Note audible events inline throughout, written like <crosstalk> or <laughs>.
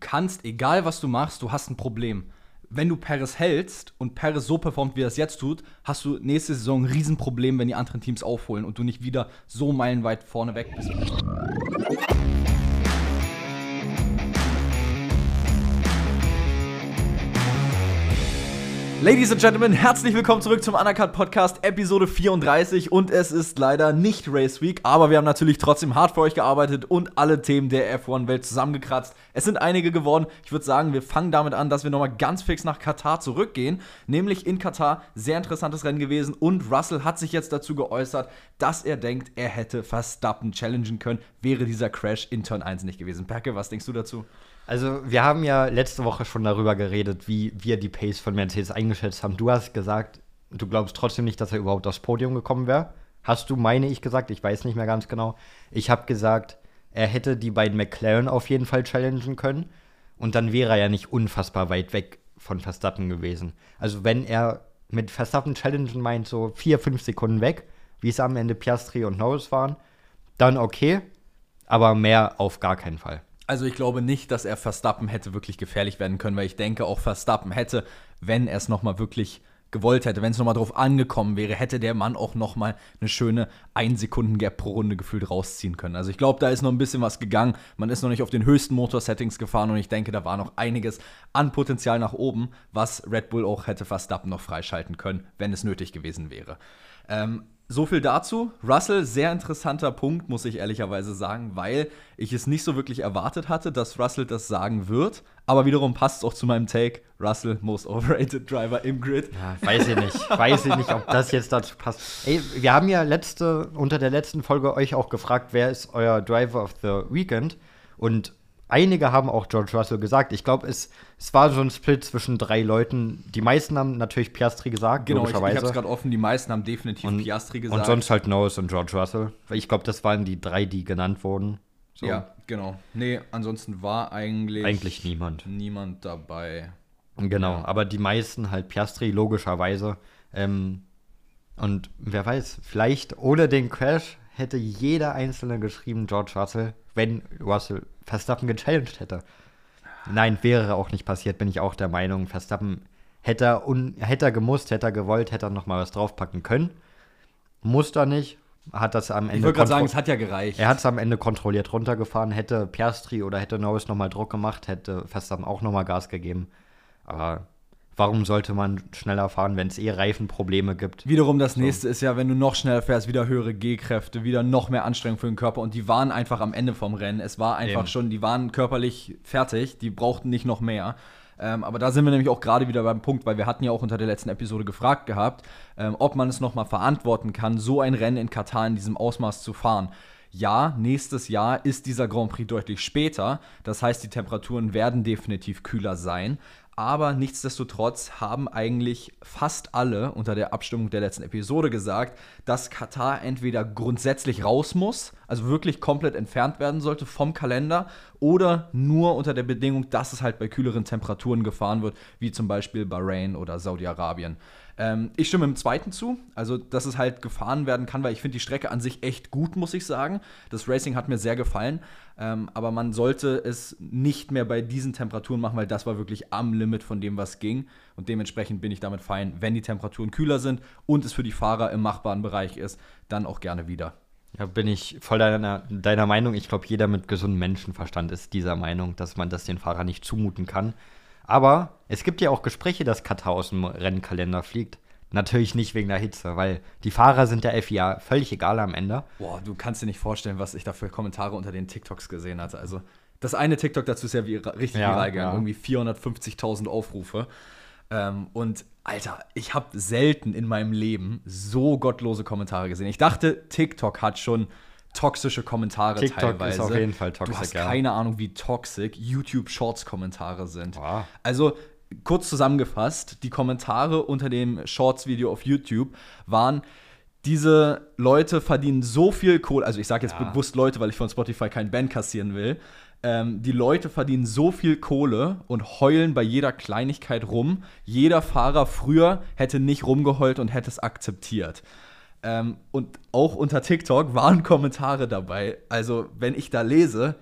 kannst, egal was du machst, du hast ein Problem. Wenn du Paris hältst und Paris so performt, wie er es jetzt tut, hast du nächste Saison ein Riesenproblem, wenn die anderen Teams aufholen und du nicht wieder so meilenweit vorne weg bist. Ladies and Gentlemen, herzlich willkommen zurück zum Undercut Podcast, Episode 34. Und es ist leider nicht Race Week, aber wir haben natürlich trotzdem hart für euch gearbeitet und alle Themen der F1-Welt zusammengekratzt. Es sind einige geworden. Ich würde sagen, wir fangen damit an, dass wir nochmal ganz fix nach Katar zurückgehen. Nämlich in Katar, sehr interessantes Rennen gewesen. Und Russell hat sich jetzt dazu geäußert, dass er denkt, er hätte Verstappen challengen können, wäre dieser Crash in Turn 1 nicht gewesen. Perke, was denkst du dazu? Also, wir haben ja letzte Woche schon darüber geredet, wie wir die Pace von Mercedes eingeschätzt haben. Du hast gesagt, du glaubst trotzdem nicht, dass er überhaupt aufs Podium gekommen wäre. Hast du, meine ich, gesagt? Ich weiß nicht mehr ganz genau. Ich habe gesagt, er hätte die beiden McLaren auf jeden Fall challengen können. Und dann wäre er ja nicht unfassbar weit weg von Verstappen gewesen. Also, wenn er mit Verstappen challengen meint, so vier, fünf Sekunden weg, wie es am Ende Piastri und Norris waren, dann okay. Aber mehr auf gar keinen Fall. Also ich glaube nicht, dass er Verstappen hätte wirklich gefährlich werden können, weil ich denke, auch Verstappen hätte, wenn er es nochmal wirklich gewollt hätte, wenn es nochmal drauf angekommen wäre, hätte der Mann auch nochmal eine schöne 1 Sekunden Gap pro Runde gefühlt rausziehen können. Also ich glaube, da ist noch ein bisschen was gegangen. Man ist noch nicht auf den höchsten Motor-Settings gefahren und ich denke, da war noch einiges an Potenzial nach oben, was Red Bull auch hätte Verstappen noch freischalten können, wenn es nötig gewesen wäre. Ähm, so viel dazu. Russell, sehr interessanter Punkt, muss ich ehrlicherweise sagen, weil ich es nicht so wirklich erwartet hatte, dass Russell das sagen wird. Aber wiederum passt es auch zu meinem Take. Russell, most <laughs> overrated Driver im Grid. Ja, weiß ich nicht. weiß ich nicht, ob das jetzt dazu passt. Ey, wir haben ja letzte, unter der letzten Folge euch auch gefragt, wer ist euer Driver of the Weekend? Und einige haben auch George Russell gesagt. Ich glaube, es, es war so ein Split zwischen drei Leuten. Die meisten haben natürlich Piastri gesagt, genau, logischerweise. Ich, ich habe es gerade offen, die meisten haben definitiv und, Piastri gesagt. Und sonst halt Norris und George Russell. Ich glaube, das waren die drei, die genannt wurden. So. Ja, genau. Nee, ansonsten war eigentlich eigentlich niemand. Niemand dabei. Genau, ja. aber die meisten halt Piastri, logischerweise. Ähm, und wer weiß, vielleicht ohne den Crash hätte jeder Einzelne geschrieben George Russell, wenn Russell Verstappen gechallenged hätte. Nein, wäre auch nicht passiert, bin ich auch der Meinung. Verstappen hätte er, un, hätte er gemusst, hätte er gewollt, hätte er noch mal was draufpacken können. Muss er nicht. Hat das am Ende. Ich würde gerade sagen, es hat ja gereicht. Er hat es am Ende kontrolliert runtergefahren. Hätte Piastri oder hätte Norris noch mal Druck gemacht, hätte Verstappen auch noch mal Gas gegeben. Aber warum sollte man schneller fahren, wenn es eh Reifenprobleme gibt? Wiederum das so. nächste ist ja, wenn du noch schneller fährst, wieder höhere G-Kräfte, wieder noch mehr Anstrengung für den Körper und die waren einfach am Ende vom Rennen. Es war einfach Eben. schon, die waren körperlich fertig, die brauchten nicht noch mehr. Ähm, aber da sind wir nämlich auch gerade wieder beim Punkt, weil wir hatten ja auch unter der letzten Episode gefragt gehabt, ähm, ob man es nochmal verantworten kann, so ein Rennen in Katar in diesem Ausmaß zu fahren. Ja, nächstes Jahr ist dieser Grand Prix deutlich später. Das heißt, die Temperaturen werden definitiv kühler sein. Aber nichtsdestotrotz haben eigentlich fast alle unter der Abstimmung der letzten Episode gesagt, dass Katar entweder grundsätzlich raus muss, also wirklich komplett entfernt werden sollte vom Kalender, oder nur unter der Bedingung, dass es halt bei kühleren Temperaturen gefahren wird, wie zum Beispiel Bahrain oder Saudi-Arabien. Ähm, ich stimme im zweiten zu, also dass es halt gefahren werden kann, weil ich finde die Strecke an sich echt gut, muss ich sagen. Das Racing hat mir sehr gefallen, ähm, aber man sollte es nicht mehr bei diesen Temperaturen machen, weil das war wirklich am Limit von dem, was ging. Und dementsprechend bin ich damit fein, wenn die Temperaturen kühler sind und es für die Fahrer im machbaren Bereich ist, dann auch gerne wieder. Ja, bin ich voll deiner, deiner Meinung. Ich glaube, jeder mit gesundem Menschenverstand ist dieser Meinung, dass man das den Fahrern nicht zumuten kann. Aber es gibt ja auch Gespräche, dass Katar aus dem Rennkalender fliegt. Natürlich nicht wegen der Hitze, weil die Fahrer sind der FIA völlig egal am Ende. Boah, du kannst dir nicht vorstellen, was ich da für Kommentare unter den TikToks gesehen hatte. Also, das eine TikTok dazu ist ja wie, richtig ja, viral gegangen. Ja. Irgendwie 450.000 Aufrufe. Ähm, und Alter, ich habe selten in meinem Leben so gottlose Kommentare gesehen. Ich dachte, TikTok hat schon toxische Kommentare TikTok teilweise. ist auf jeden Fall toxisch. Du hast keine Ahnung, wie toxisch YouTube Shorts Kommentare sind. Wow. Also kurz zusammengefasst, die Kommentare unter dem Shorts Video auf YouTube waren diese Leute verdienen so viel Kohle, also ich sage jetzt ja. bewusst Leute, weil ich von Spotify keinen Band kassieren will. Ähm, die Leute verdienen so viel Kohle und heulen bei jeder Kleinigkeit rum. Jeder Fahrer früher hätte nicht rumgeheult und hätte es akzeptiert. Ähm, und auch unter TikTok waren <laughs> Kommentare dabei. Also, wenn ich da lese,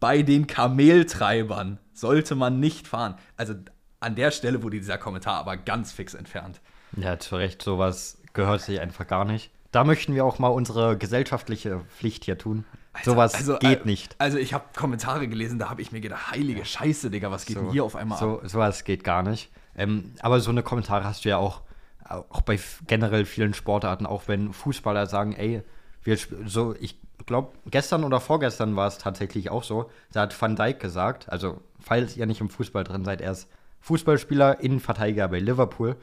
bei den Kameltreibern sollte man nicht fahren. Also an der Stelle wurde dieser Kommentar aber ganz fix entfernt. Ja, zu Recht, sowas gehört sich einfach gar nicht. Da möchten wir auch mal unsere gesellschaftliche Pflicht hier tun. Alter, sowas also, geht äh, nicht. Also ich habe Kommentare gelesen, da habe ich mir gedacht, heilige Scheiße, Digga, was geht so, denn hier auf einmal so, ab? Sowas geht gar nicht. Ähm, aber so eine Kommentare hast du ja auch, auch bei generell vielen Sportarten, auch wenn Fußballer sagen, ey, wir so, ich glaube, gestern oder vorgestern war es tatsächlich auch so, da hat Van Dijk gesagt, also falls ihr nicht im Fußball drin seid, er ist Fußballspieler, Innenverteidiger bei Liverpool.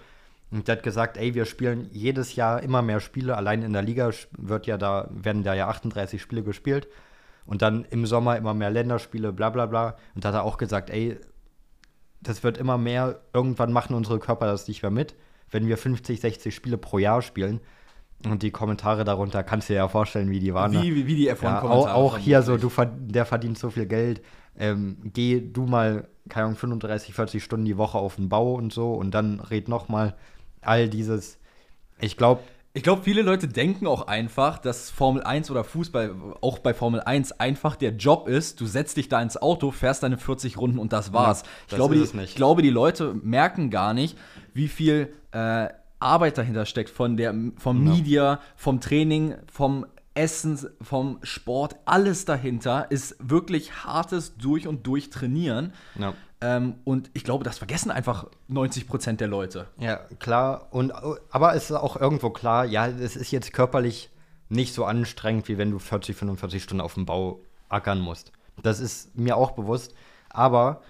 Und der hat gesagt, ey, wir spielen jedes Jahr immer mehr Spiele. Allein in der Liga wird ja da, werden da ja 38 Spiele gespielt. Und dann im Sommer immer mehr Länderspiele, bla bla bla. Und da hat er auch gesagt, ey, das wird immer mehr, irgendwann machen unsere Körper das nicht mehr mit. Wenn wir 50, 60 Spiele pro Jahr spielen, und die Kommentare darunter kannst du dir ja vorstellen, wie die waren. Wie, wie, wie die F1-Kommentare. Ja, auch, auch hier so, du, der verdient so viel Geld. Ähm, geh du mal, keine Ahnung, 35, 40 Stunden die Woche auf den Bau und so und dann red noch mal all dieses. Ich glaube. Ich glaube, viele Leute denken auch einfach, dass Formel 1 oder Fußball, auch bei Formel 1, einfach der Job ist, du setzt dich da ins Auto, fährst deine 40 Runden und das war's. Ja, das ich, glaube, die, ich glaube, die Leute merken gar nicht, wie viel äh, Arbeit dahinter steckt, von der, vom ja. Media, vom Training, vom Essen, vom Sport, alles dahinter ist wirklich hartes Durch- und Durchtrainieren. Ja. Ähm, und ich glaube, das vergessen einfach 90 Prozent der Leute. Ja, klar. Und, aber es ist auch irgendwo klar, ja, es ist jetzt körperlich nicht so anstrengend, wie wenn du 40, 45 Stunden auf dem Bau ackern musst. Das ist mir auch bewusst. Aber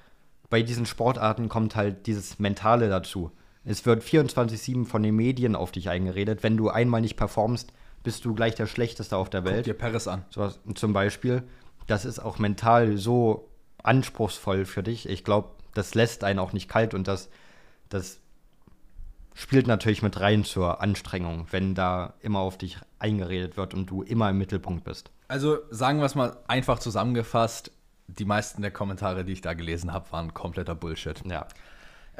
bei diesen Sportarten kommt halt dieses Mentale dazu. Es wird 24-7 von den Medien auf dich eingeredet. Wenn du einmal nicht performst, bist du gleich der Schlechteste auf der Welt. Guck dir Paris an. So was, zum Beispiel. Das ist auch mental so anspruchsvoll für dich. Ich glaube, das lässt einen auch nicht kalt und das, das spielt natürlich mit rein zur Anstrengung, wenn da immer auf dich eingeredet wird und du immer im Mittelpunkt bist. Also sagen wir es mal einfach zusammengefasst, die meisten der Kommentare, die ich da gelesen habe, waren kompletter Bullshit. Ja.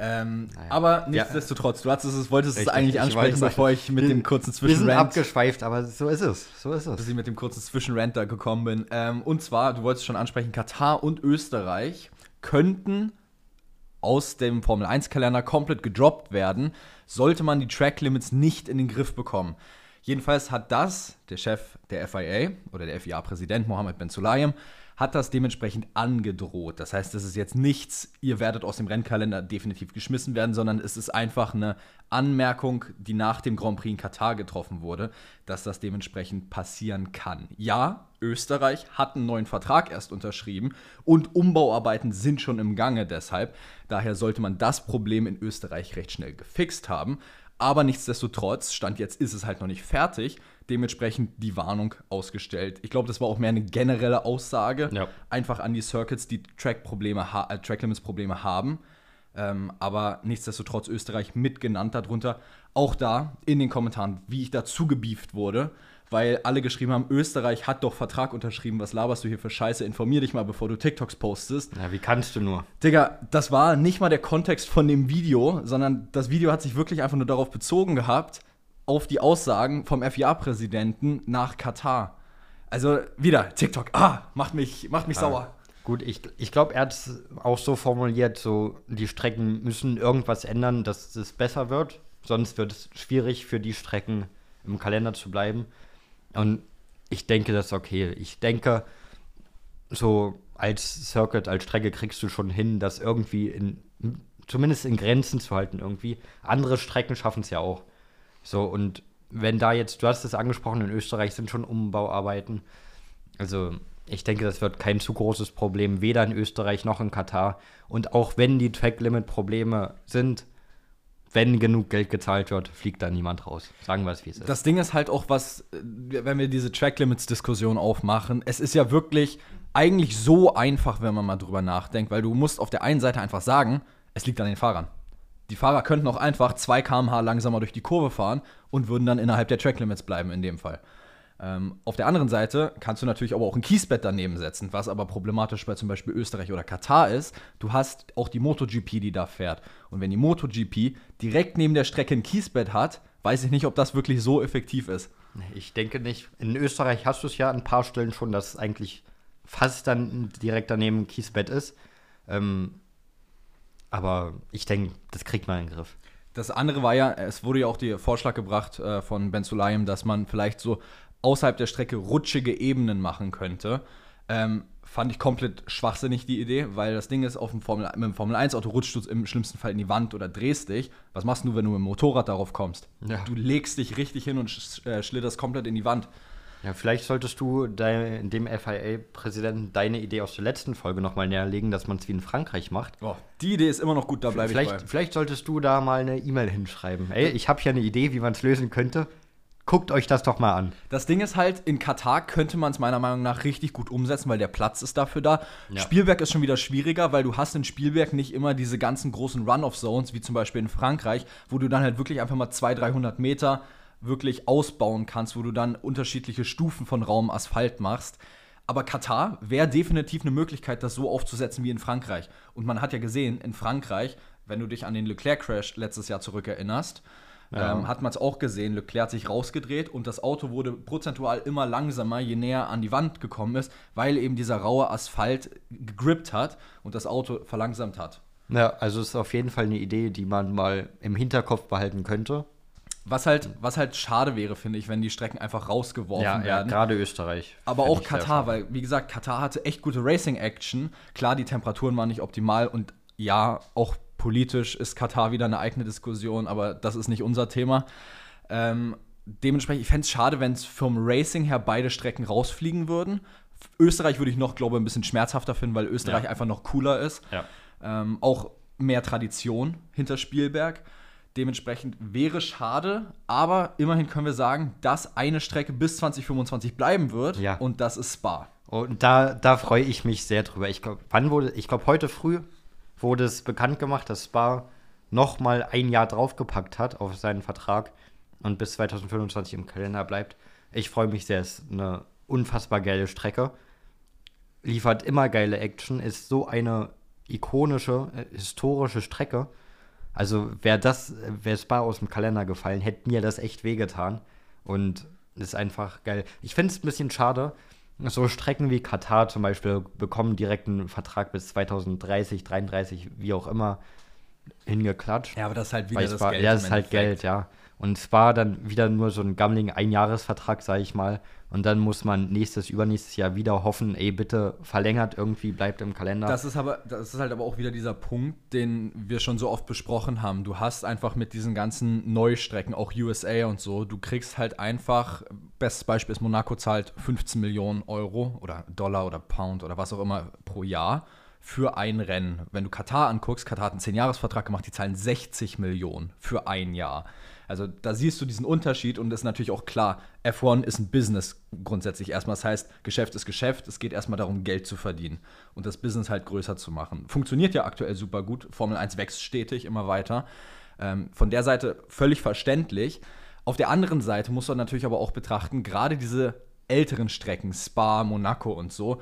Ähm, naja. Aber nichtsdestotrotz, du hattest es, wolltest Richtig, es eigentlich ansprechen, ich bevor ich mit dem kurzen Zwischenrand. Wir sind abgeschweift, aber so ist es. So ist es. Bis ich mit dem kurzen Zwischenrand da gekommen bin. Ähm, und zwar, du wolltest schon ansprechen, Katar und Österreich könnten aus dem Formel 1-Kalender komplett gedroppt werden, sollte man die Track Limits nicht in den Griff bekommen. Jedenfalls hat das der Chef der FIA oder der FIA-Präsident Mohammed Ben Sulayem hat das dementsprechend angedroht. Das heißt, es ist jetzt nichts, ihr werdet aus dem Rennkalender definitiv geschmissen werden, sondern es ist einfach eine Anmerkung, die nach dem Grand Prix in Katar getroffen wurde, dass das dementsprechend passieren kann. Ja, Österreich hat einen neuen Vertrag erst unterschrieben und Umbauarbeiten sind schon im Gange deshalb. Daher sollte man das Problem in Österreich recht schnell gefixt haben. Aber nichtsdestotrotz, Stand jetzt ist es halt noch nicht fertig dementsprechend die Warnung ausgestellt. Ich glaube, das war auch mehr eine generelle Aussage, ja. einfach an die Circuits, die Track-Probleme, äh, Track-Limits-Probleme haben. Ähm, aber nichtsdestotrotz Österreich mitgenannt darunter. Auch da in den Kommentaren, wie ich dazu gebieft wurde, weil alle geschrieben haben, Österreich hat doch Vertrag unterschrieben, was laberst du hier für Scheiße? Informier dich mal, bevor du TikToks postest. Ja, wie kannst du nur? Digga, das war nicht mal der Kontext von dem Video, sondern das Video hat sich wirklich einfach nur darauf bezogen gehabt, auf die Aussagen vom FIA-Präsidenten nach Katar. Also wieder TikTok, ah, macht mich, macht mich ah, sauer. Gut, ich, ich glaube, er hat es auch so formuliert, so die Strecken müssen irgendwas ändern, dass es besser wird. Sonst wird es schwierig für die Strecken im Kalender zu bleiben. Und ich denke, das ist okay. Ich denke, so als Circuit, als Strecke kriegst du schon hin, das irgendwie in, zumindest in Grenzen zu halten irgendwie. Andere Strecken schaffen es ja auch. So, und wenn da jetzt, du hast es angesprochen, in Österreich sind schon Umbauarbeiten. Also, ich denke, das wird kein zu großes Problem, weder in Österreich noch in Katar. Und auch wenn die Track-Limit-Probleme sind, wenn genug Geld gezahlt wird, fliegt da niemand raus. Sagen wir es, wie es ist. Das Ding ist halt auch, was, wenn wir diese Track-Limits-Diskussion aufmachen, es ist ja wirklich eigentlich so einfach, wenn man mal drüber nachdenkt, weil du musst auf der einen Seite einfach sagen, es liegt an den Fahrern. Die Fahrer könnten auch einfach 2 km/h langsamer durch die Kurve fahren und würden dann innerhalb der Tracklimits bleiben in dem Fall. Ähm, auf der anderen Seite kannst du natürlich aber auch ein Kiesbett daneben setzen, was aber problematisch bei zum Beispiel Österreich oder Katar ist. Du hast auch die MotoGP, die da fährt. Und wenn die MotoGP direkt neben der Strecke ein Kiesbett hat, weiß ich nicht, ob das wirklich so effektiv ist. Ich denke nicht. In Österreich hast du es ja an ein paar Stellen schon, dass es eigentlich fast dann direkt daneben Kiesbett ist. Ähm, aber ich denke, das kriegt man in den Griff. Das andere war ja, es wurde ja auch der Vorschlag gebracht äh, von Ben Sulayem, dass man vielleicht so außerhalb der Strecke rutschige Ebenen machen könnte. Ähm, fand ich komplett schwachsinnig die Idee, weil das Ding ist, auf dem Formel, mit dem Formel 1-Auto rutschst du im schlimmsten Fall in die Wand oder drehst dich. Was machst du, wenn du mit dem Motorrad darauf kommst? Ja. Du legst dich richtig hin und äh, schlitterst komplett in die Wand. Ja, vielleicht solltest du dein, dem FIA-Präsidenten deine Idee aus der letzten Folge nochmal näherlegen, dass man es wie in Frankreich macht. Oh, die Idee ist immer noch gut, da bleibe ich bei. Vielleicht solltest du da mal eine E-Mail hinschreiben. Ey, ich habe hier eine Idee, wie man es lösen könnte. Guckt euch das doch mal an. Das Ding ist halt, in Katar könnte man es meiner Meinung nach richtig gut umsetzen, weil der Platz ist dafür da. Ja. Spielberg ist schon wieder schwieriger, weil du hast in Spielberg nicht immer diese ganzen großen Run-Off-Zones, wie zum Beispiel in Frankreich, wo du dann halt wirklich einfach mal 200, 300 Meter wirklich ausbauen kannst, wo du dann unterschiedliche Stufen von Raum Asphalt machst. Aber Katar wäre definitiv eine Möglichkeit, das so aufzusetzen wie in Frankreich. Und man hat ja gesehen, in Frankreich, wenn du dich an den Leclerc-Crash letztes Jahr zurückerinnerst, ja. ähm, hat man es auch gesehen. Leclerc hat sich rausgedreht und das Auto wurde prozentual immer langsamer, je näher an die Wand gekommen ist, weil eben dieser raue Asphalt gegrippt hat und das Auto verlangsamt hat. Ja, also es ist auf jeden Fall eine Idee, die man mal im Hinterkopf behalten könnte. Was halt, was halt schade wäre, finde ich, wenn die Strecken einfach rausgeworfen ja, werden. Ja, gerade Österreich. Aber auch Katar, weil, wie gesagt, Katar hatte echt gute Racing-Action. Klar, die Temperaturen waren nicht optimal und ja, auch politisch ist Katar wieder eine eigene Diskussion, aber das ist nicht unser Thema. Ähm, dementsprechend, ich fände es schade, wenn es vom Racing her beide Strecken rausfliegen würden. Österreich würde ich noch, glaube ich, ein bisschen schmerzhafter finden, weil Österreich ja. einfach noch cooler ist. Ja. Ähm, auch mehr Tradition hinter Spielberg. Dementsprechend wäre schade, aber immerhin können wir sagen, dass eine Strecke bis 2025 bleiben wird ja. und das ist Spa. Und da, da freue ich mich sehr drüber. Ich glaube, wann wurde, ich glaube, heute früh wurde es bekannt gemacht, dass Spa noch mal ein Jahr draufgepackt hat auf seinen Vertrag und bis 2025 im Kalender bleibt. Ich freue mich sehr, es ist eine unfassbar geile Strecke. Liefert immer geile Action, ist so eine ikonische, äh, historische Strecke also wäre das, wäre Spa aus dem Kalender gefallen, hätte mir das echt wehgetan. Und ist einfach geil. Ich finde es ein bisschen schade. So Strecken wie Katar zum Beispiel bekommen direkt einen Vertrag bis 2030, 33, wie auch immer, hingeklatscht. Ja, aber das ist halt wieder das Geld. Ja, das ist halt Geld, ja. Und zwar dann wieder nur so ein gammeligen Einjahresvertrag, sage ich mal. Und dann muss man nächstes, übernächstes Jahr wieder hoffen, ey, bitte verlängert irgendwie, bleibt im Kalender. Das ist aber, das ist halt aber auch wieder dieser Punkt, den wir schon so oft besprochen haben. Du hast einfach mit diesen ganzen Neustrecken, auch USA und so, du kriegst halt einfach, bestes Beispiel ist, Monaco zahlt 15 Millionen Euro oder Dollar oder Pound oder was auch immer pro Jahr für ein Rennen. Wenn du Katar anguckst, Katar hat einen 10-Jahres-Vertrag gemacht, die zahlen 60 Millionen für ein Jahr. Also da siehst du diesen Unterschied und ist natürlich auch klar, F1 ist ein Business grundsätzlich erstmal. Das heißt, Geschäft ist Geschäft, es geht erstmal darum, Geld zu verdienen und das Business halt größer zu machen. Funktioniert ja aktuell super gut. Formel 1 wächst stetig immer weiter. Ähm, von der Seite völlig verständlich. Auf der anderen Seite muss man natürlich aber auch betrachten, gerade diese älteren Strecken, Spa, Monaco und so,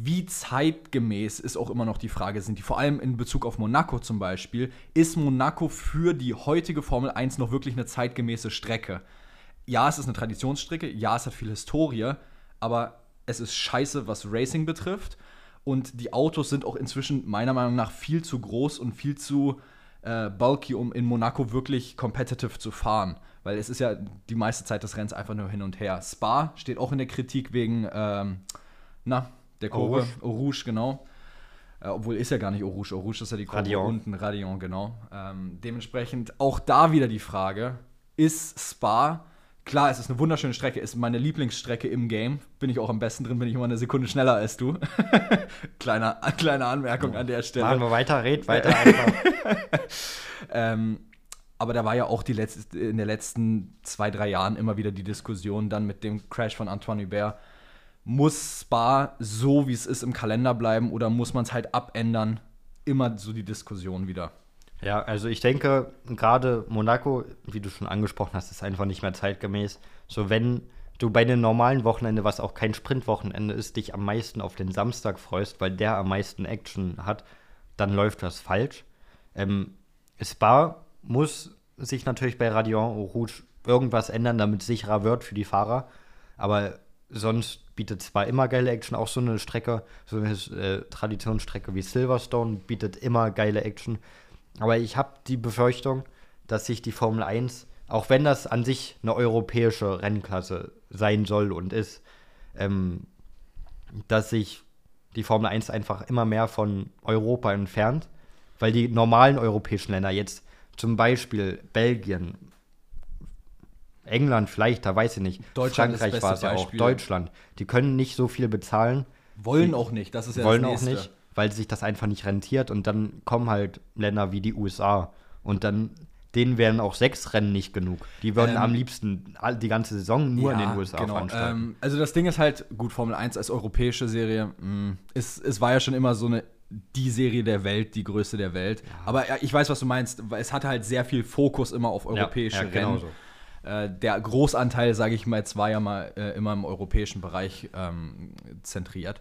wie zeitgemäß ist auch immer noch die Frage, sind die vor allem in Bezug auf Monaco zum Beispiel, ist Monaco für die heutige Formel 1 noch wirklich eine zeitgemäße Strecke? Ja, es ist eine Traditionsstrecke, ja, es hat viel Historie, aber es ist scheiße, was Racing betrifft. Und die Autos sind auch inzwischen meiner Meinung nach viel zu groß und viel zu äh, bulky, um in Monaco wirklich competitive zu fahren. Weil es ist ja die meiste Zeit des Rennens einfach nur hin und her. Spa steht auch in der Kritik wegen, ähm, na, der Kurve. Rouge, Rouge genau. Äh, obwohl ist ja gar nicht Rouge. Rouge ist ja die Kurve Radion. unten, Radion, genau. Ähm, dementsprechend auch da wieder die Frage: Ist Spa, klar, es ist eine wunderschöne Strecke, ist meine Lieblingsstrecke im Game. Bin ich auch am besten drin, bin ich immer eine Sekunde schneller als du. <laughs> kleine, kleine Anmerkung an der Stelle. Machen wir weiter, red <laughs> weiter einfach. ähm, aber da war ja auch die letzte, in den letzten zwei, drei Jahren immer wieder die Diskussion dann mit dem Crash von Antoine Hubert muss Spa so, wie es ist, im Kalender bleiben oder muss man es halt abändern? Immer so die Diskussion wieder. Ja, also ich denke, gerade Monaco, wie du schon angesprochen hast, ist einfach nicht mehr zeitgemäß. So, wenn du bei einem normalen Wochenende, was auch kein Sprintwochenende ist, dich am meisten auf den Samstag freust, weil der am meisten Action hat, dann läuft das falsch. Ähm, Spa muss sich natürlich bei Radion Rouge irgendwas ändern, damit es sicherer wird für die Fahrer. Aber sonst bietet zwar immer geile Action, auch so eine Strecke, so eine äh, Traditionsstrecke wie Silverstone bietet immer geile Action. Aber ich habe die Befürchtung, dass sich die Formel 1, auch wenn das an sich eine europäische Rennklasse sein soll und ist, ähm, dass sich die Formel 1 einfach immer mehr von Europa entfernt, weil die normalen europäischen Länder jetzt zum Beispiel Belgien, England vielleicht, da weiß ich nicht. Deutschland Frankreich war es ja auch. Deutschland. Die können nicht so viel bezahlen. Wollen die, auch nicht, das ist ja Wollen auch nicht, weil sich das einfach nicht rentiert. Und dann kommen halt Länder wie die USA. Und dann, denen wären auch sechs Rennen nicht genug. Die würden ähm, am liebsten die ganze Saison nur ja, in den USA genau. veranstalten. Ähm, also das Ding ist halt, gut, Formel 1 als europäische Serie, mh, mm, ist, es war ja schon immer so eine die Serie der Welt, die größte der Welt. Ja. Aber ich weiß, was du meinst. Es hatte halt sehr viel Fokus immer auf europäische ja, ja, Rennen. Genau so. Äh, der Großanteil, sage ich mal, jetzt war ja mal äh, immer im europäischen Bereich ähm, zentriert.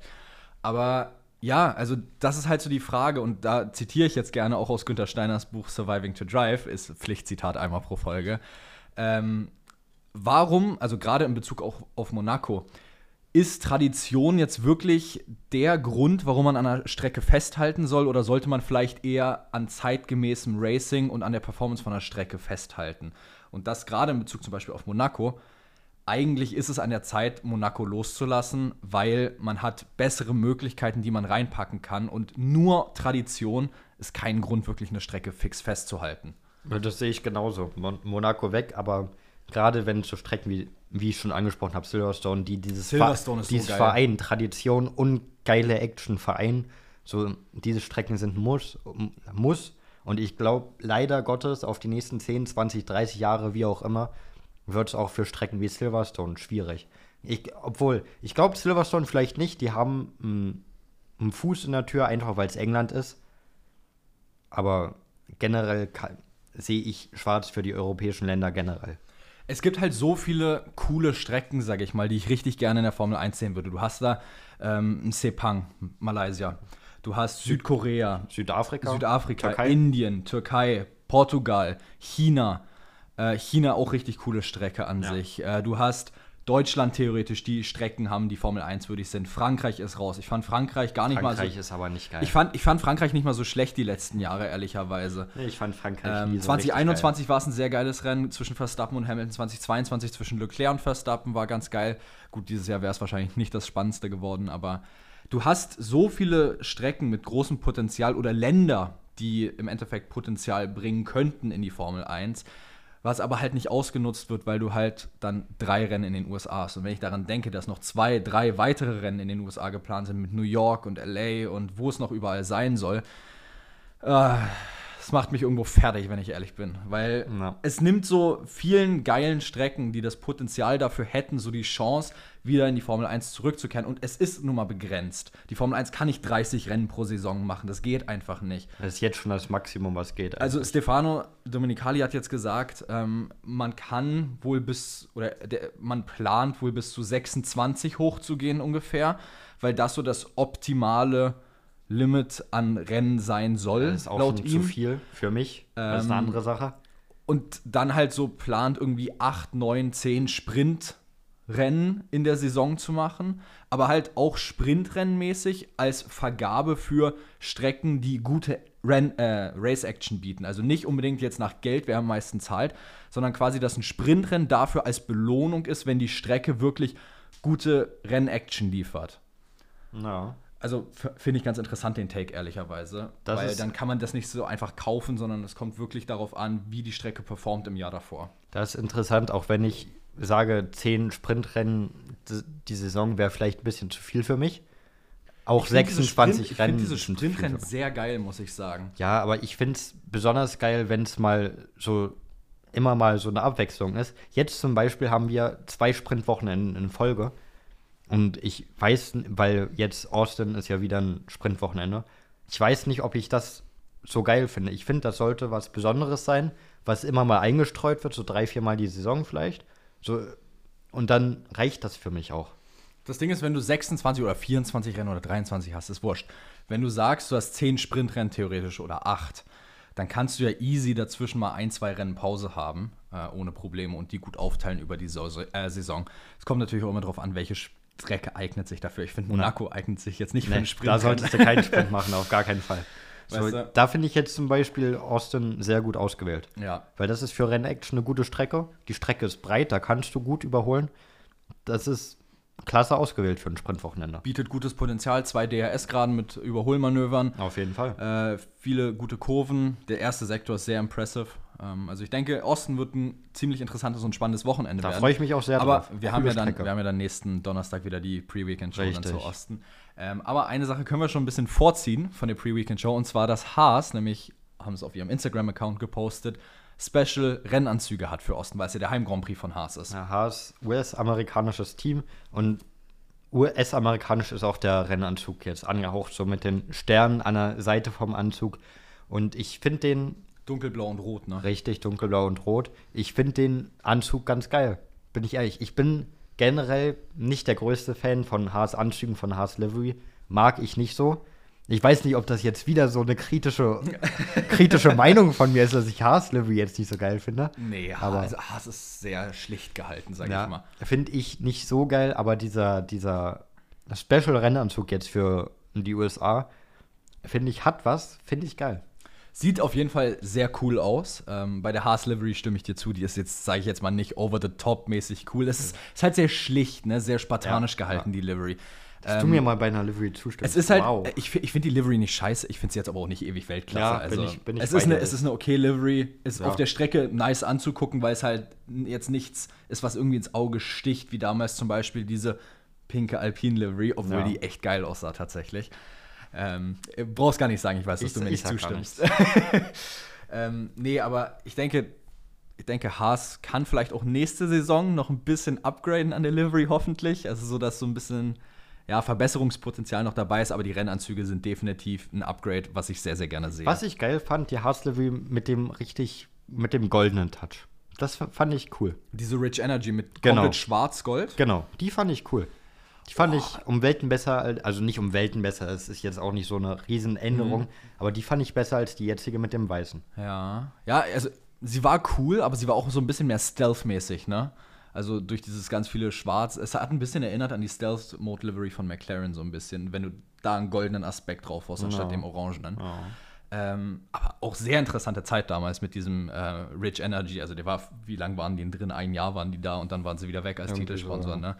Aber ja, also das ist halt so die Frage und da zitiere ich jetzt gerne auch aus Günter Steiners Buch Surviving to Drive, ist Pflichtzitat einmal pro Folge. Ähm, warum, also gerade in Bezug auch auf Monaco, ist Tradition jetzt wirklich der Grund, warum man an einer Strecke festhalten soll oder sollte man vielleicht eher an zeitgemäßem Racing und an der Performance von der Strecke festhalten? Und das gerade in Bezug zum Beispiel auf Monaco. Eigentlich ist es an der Zeit, Monaco loszulassen, weil man hat bessere Möglichkeiten, die man reinpacken kann. Und nur Tradition ist kein Grund, wirklich eine Strecke fix festzuhalten. Das sehe ich genauso. Mon Monaco weg, aber gerade wenn so Strecken wie, wie ich schon angesprochen habe, Silverstone, die dieses, Silverstone Ver dieses so Verein, Tradition und geile Action Verein, so diese Strecken sind muss, muss und ich glaube, leider Gottes, auf die nächsten 10, 20, 30 Jahre, wie auch immer, wird es auch für Strecken wie Silverstone schwierig. Ich, obwohl, ich glaube, Silverstone vielleicht nicht. Die haben einen, einen Fuß in der Tür, einfach weil es England ist. Aber generell sehe ich schwarz für die europäischen Länder generell. Es gibt halt so viele coole Strecken, sage ich mal, die ich richtig gerne in der Formel 1 sehen würde. Du hast da ähm, Sepang, Malaysia. Du hast Südkorea, Südafrika, Südafrika Türkei. Indien, Türkei, Portugal, China. Äh, China auch richtig coole Strecke an ja. sich. Äh, du hast Deutschland theoretisch, die Strecken haben, die Formel 1 würdig sind. Frankreich ist raus. Ich fand Frankreich gar nicht Frankreich mal so. Frankreich ist aber nicht geil. Ich fand, ich fand Frankreich nicht mal so schlecht die letzten Jahre, ehrlicherweise. Nee, ich fand Frankreich ähm, nie so 2021 war es ein sehr geiles Rennen zwischen Verstappen und Hamilton. 2022 zwischen Leclerc und Verstappen war ganz geil. Gut, dieses Jahr wäre es wahrscheinlich nicht das Spannendste geworden, aber du hast so viele Strecken mit großem Potenzial oder Länder, die im Endeffekt Potenzial bringen könnten in die Formel 1, was aber halt nicht ausgenutzt wird, weil du halt dann drei Rennen in den USA hast. Und wenn ich daran denke, dass noch zwei, drei weitere Rennen in den USA geplant sind mit New York und LA und wo es noch überall sein soll, äh, das macht mich irgendwo fertig, wenn ich ehrlich bin. Weil ja. es nimmt so vielen geilen Strecken, die das Potenzial dafür hätten, so die Chance, wieder in die Formel 1 zurückzukehren. Und es ist nun mal begrenzt. Die Formel 1 kann nicht 30 Rennen pro Saison machen. Das geht einfach nicht. Das ist jetzt schon das Maximum, was geht. Eigentlich. Also Stefano Domenicali hat jetzt gesagt, ähm, man kann wohl bis, oder der, man plant wohl bis zu 26 hochzugehen ungefähr, weil das so das optimale Limit an Rennen sein soll. Das ist auch laut ihm. zu viel für mich. Das ist eine ähm, andere Sache. Und dann halt so plant irgendwie 8, 9, 10 Sprint Rennen in der Saison zu machen, aber halt auch Sprintrennenmäßig als Vergabe für Strecken, die gute Ren äh, Race-Action bieten. Also nicht unbedingt jetzt nach Geld, wer am meisten zahlt, sondern quasi, dass ein Sprintrennen dafür als Belohnung ist, wenn die Strecke wirklich gute Rennaction liefert. Ja. Also finde ich ganz interessant den Take, ehrlicherweise. Das weil dann kann man das nicht so einfach kaufen, sondern es kommt wirklich darauf an, wie die Strecke performt im Jahr davor. Das ist interessant, auch wenn ich sage, zehn Sprintrennen die Saison wäre vielleicht ein bisschen zu viel für mich. Auch ich 26 Sprint, Rennen. Ich finde diese Sprintrennen sehr geil, muss ich sagen. Ja, aber ich finde es besonders geil, wenn es mal so immer mal so eine Abwechslung ist. Jetzt zum Beispiel haben wir zwei Sprintwochenenden in Folge. Und ich weiß, weil jetzt Austin ist ja wieder ein Sprintwochenende. Ich weiß nicht, ob ich das so geil finde. Ich finde, das sollte was Besonderes sein, was immer mal eingestreut wird, so drei, vier Mal die Saison vielleicht. So, und dann reicht das für mich auch. Das Ding ist, wenn du 26 oder 24 Rennen oder 23 hast, ist wurscht. Wenn du sagst, du hast 10 Sprintrennen theoretisch oder 8, dann kannst du ja easy dazwischen mal ein, zwei Rennen Pause haben, äh, ohne Probleme und die gut aufteilen über die so äh, Saison. Es kommt natürlich auch immer darauf an, welche Dreck eignet sich dafür. Ich finde, Monaco eignet sich jetzt nicht nee, für einen Sprint. Da solltest du keinen Sprint machen, auf gar keinen Fall. <laughs> So, weißt du? Da finde ich jetzt zum Beispiel Austin sehr gut ausgewählt. Ja. Weil das ist für Rennaction eine gute Strecke. Die Strecke ist breit, da kannst du gut überholen. Das ist klasse ausgewählt für ein Sprintwochenende. Bietet gutes Potenzial, zwei DRS-Graden mit Überholmanövern. Auf jeden Fall. Äh, viele gute Kurven. Der erste Sektor ist sehr impressive. Ähm, also ich denke, Austin wird ein ziemlich interessantes und spannendes Wochenende da werden. Da freue ich mich auch sehr Aber drauf. wir haben, ja dann, wir haben ja dann nächsten Donnerstag wieder die Pre-Weekend-Show zu Austin. Ähm, aber eine Sache können wir schon ein bisschen vorziehen von der Pre-Weekend-Show und zwar das Haas, nämlich haben es auf ihrem Instagram-Account gepostet, Special-Rennanzüge hat für Osten, weil es ja der Heim-Grand Prix von Haas ist. Ja, Haas, US-amerikanisches Team und US-amerikanisch ist auch der Rennanzug jetzt angehaucht, so mit den Sternen an der Seite vom Anzug. Und ich finde den. Dunkelblau und rot, ne? Richtig, dunkelblau und rot. Ich finde den Anzug ganz geil. Bin ich ehrlich. Ich bin generell nicht der größte Fan von Haas Anzügen, von Haas Livery. Mag ich nicht so. Ich weiß nicht, ob das jetzt wieder so eine kritische, <laughs> kritische Meinung von mir ist, dass ich Haas Livery jetzt nicht so geil finde. Nee, aber also Haas ist sehr schlicht gehalten, sag ja, ich mal. Finde ich nicht so geil, aber dieser, dieser Special-Rennanzug jetzt für die USA, finde ich, hat was, finde ich geil. Sieht auf jeden Fall sehr cool aus. Ähm, bei der Haas Livery stimme ich dir zu. Die ist jetzt, sage ich jetzt mal, nicht over the top mäßig cool. Es ist, ist, halt sehr schlicht, ne? sehr spartanisch ja, gehalten, ja. die Livery. Dass ähm, du mir mal bei einer Livery zustimmst. Es ist halt, wow. ich, ich finde die Livery nicht scheiße, ich finde sie jetzt aber auch nicht ewig Weltklasse. Ja, also, bin ich, bin ich es, ist eine, es ist eine okay Livery, ist ja. auf der Strecke nice anzugucken, weil es halt jetzt nichts ist, was irgendwie ins Auge sticht, wie damals zum Beispiel diese pinke Alpine Livery, obwohl die echt geil aussah tatsächlich. Ähm, brauchst gar nicht sagen, ich weiß, dass ich, du mir nicht zustimmst. <laughs> ähm, nee, aber ich denke, ich denke, Haas kann vielleicht auch nächste Saison noch ein bisschen upgraden an der Livery, hoffentlich. Also so, dass so ein bisschen ja, Verbesserungspotenzial noch dabei ist, aber die Rennanzüge sind definitiv ein Upgrade, was ich sehr, sehr gerne sehe. Was ich geil fand, die Haas-Livery mit dem richtig, mit dem goldenen Touch. Das fand ich cool. Diese Rich Energy mit genau. komplett schwarz-gold? Genau, die fand ich cool. Die fand oh. ich um Welten besser, also nicht um Welten besser, es ist jetzt auch nicht so eine Riesenänderung, mhm. aber die fand ich besser als die jetzige mit dem Weißen. Ja, ja, also sie war cool, aber sie war auch so ein bisschen mehr stealth-mäßig, ne? Also durch dieses ganz viele Schwarz. Es hat ein bisschen erinnert an die Stealth Mode Livery von McLaren so ein bisschen, wenn du da einen goldenen Aspekt drauf hast, anstatt dem orangenen. Oh. Ähm, aber auch sehr interessante Zeit damals mit diesem äh, Rich Energy. Also der war, wie lange waren die drin? Ein Jahr waren die da und dann waren sie wieder weg als Irgendwie Titelsponsor. So, ja. ne?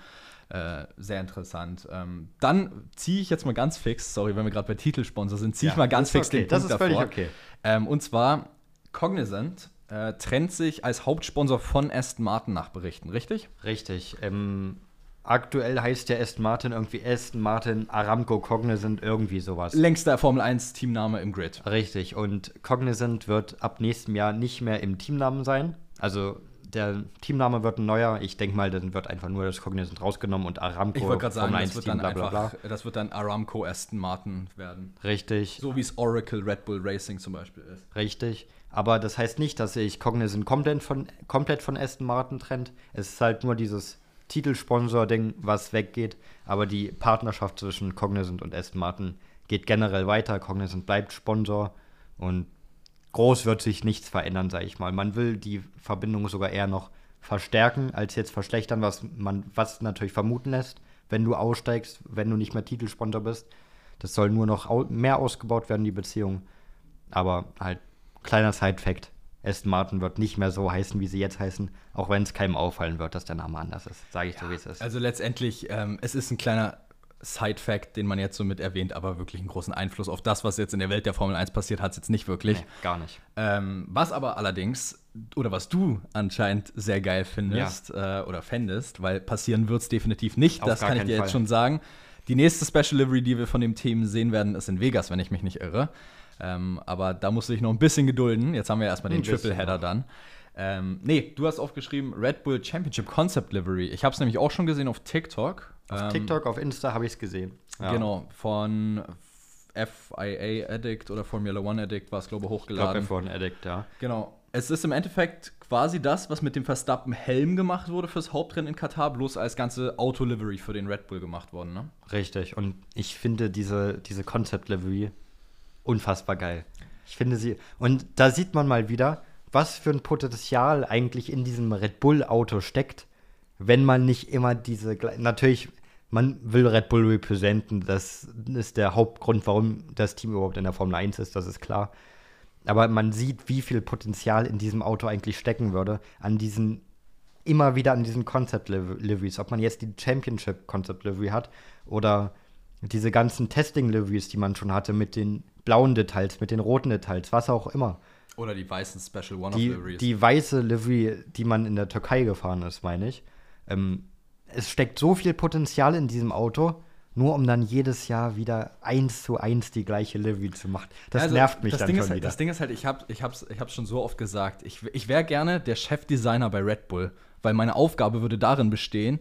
Äh, sehr interessant. Ähm, dann ziehe ich jetzt mal ganz fix, sorry, wenn wir gerade bei Titelsponsor sind, ziehe ja, ich mal ganz fix okay. den Punkt Das ist völlig okay. Ähm, und zwar Cognizant äh, trennt sich als Hauptsponsor von Aston Martin nach Berichten, richtig? Richtig. Ähm, aktuell heißt der Aston Martin irgendwie Aston Martin Aramco Cognizant irgendwie sowas. Längster Formel 1 Teamname im Grid. Richtig. Und Cognizant wird ab nächstem Jahr nicht mehr im Teamnamen sein. Also der Teamname wird ein neuer. Ich denke mal, dann wird einfach nur das Cognizant rausgenommen und Aramco. Ich wollte gerade sagen, das wird, dann bla, bla, bla. Einfach, das wird dann Aramco Aston Martin werden. Richtig. So wie es Oracle Red Bull Racing zum Beispiel ist. Richtig. Aber das heißt nicht, dass sich Cognizant komplett von, komplett von Aston Martin trennt. Es ist halt nur dieses Titelsponsor-Ding, was weggeht. Aber die Partnerschaft zwischen Cognizant und Aston Martin geht generell weiter. Cognizant bleibt Sponsor und groß wird sich nichts verändern, sage ich mal. Man will die Verbindung sogar eher noch verstärken, als jetzt verschlechtern, was man was natürlich vermuten lässt, wenn du aussteigst, wenn du nicht mehr Titelsponsor bist. Das soll nur noch mehr ausgebaut werden, die Beziehung. Aber halt kleiner Side-Fact: Aston Martin wird nicht mehr so heißen, wie sie jetzt heißen, auch wenn es keinem auffallen wird, dass der Name anders ist. Sage ich ja, so, wie es ist. Also letztendlich, ähm, es ist ein kleiner Side-Fact, den man jetzt so mit erwähnt, aber wirklich einen großen Einfluss auf das, was jetzt in der Welt der Formel 1 passiert, hat es jetzt nicht wirklich. Nee, gar nicht. Ähm, was aber allerdings, oder was du anscheinend sehr geil findest ja. äh, oder fändest, weil passieren wird es definitiv nicht, auf das kann ich dir Fall. jetzt schon sagen. Die nächste Special Livery, die wir von dem Team sehen werden, ist in Vegas, wenn ich mich nicht irre. Ähm, aber da musst du dich noch ein bisschen gedulden. Jetzt haben wir erstmal den Triple-Header dann. Ähm, nee, du hast aufgeschrian Red Bull Championship Concept Livery. Ich habe es nämlich auch schon gesehen auf TikTok. Auf ähm, TikTok, auf Insta habe ich es gesehen. Ja. Genau, von FIA Addict oder Formula One Addict war es, glaube ich, hochgeladen. Ich glaube, F1 Addict, ja. Genau. Es ist im Endeffekt quasi das, was mit dem Verstappen-Helm gemacht wurde fürs Hauptrennen in Katar, bloß als ganze Auto-Livery für den Red Bull gemacht worden, ne? Richtig. Und ich finde diese, diese Concept-Livery unfassbar geil. Ich finde sie. Und da sieht man mal wieder, was für ein Potenzial eigentlich in diesem Red Bull-Auto steckt, wenn man nicht immer diese. Natürlich, man will Red Bull representen. Das ist der Hauptgrund, warum das Team überhaupt in der Formel 1 ist, das ist klar. Aber man sieht, wie viel Potenzial in diesem Auto eigentlich stecken würde, an diesen, immer wieder an diesen Concept Liveries. Ob man jetzt die Championship Concept Livery hat oder diese ganzen Testing Liveries, die man schon hatte, mit den blauen Details, mit den roten Details, was auch immer. Oder die weißen Special One-Off Liveries. Die weiße Livery, die man in der Türkei gefahren ist, meine ich. Ähm, es steckt so viel Potenzial in diesem Auto, nur um dann jedes Jahr wieder eins zu eins die gleiche Livery zu machen. Das also, nervt mich das dann Ding schon ist, halt, wieder. Das Ding ist halt, ich habe ich hab's, ich hab's schon so oft gesagt, ich, ich wäre gerne der Chefdesigner bei Red Bull, weil meine Aufgabe würde darin bestehen,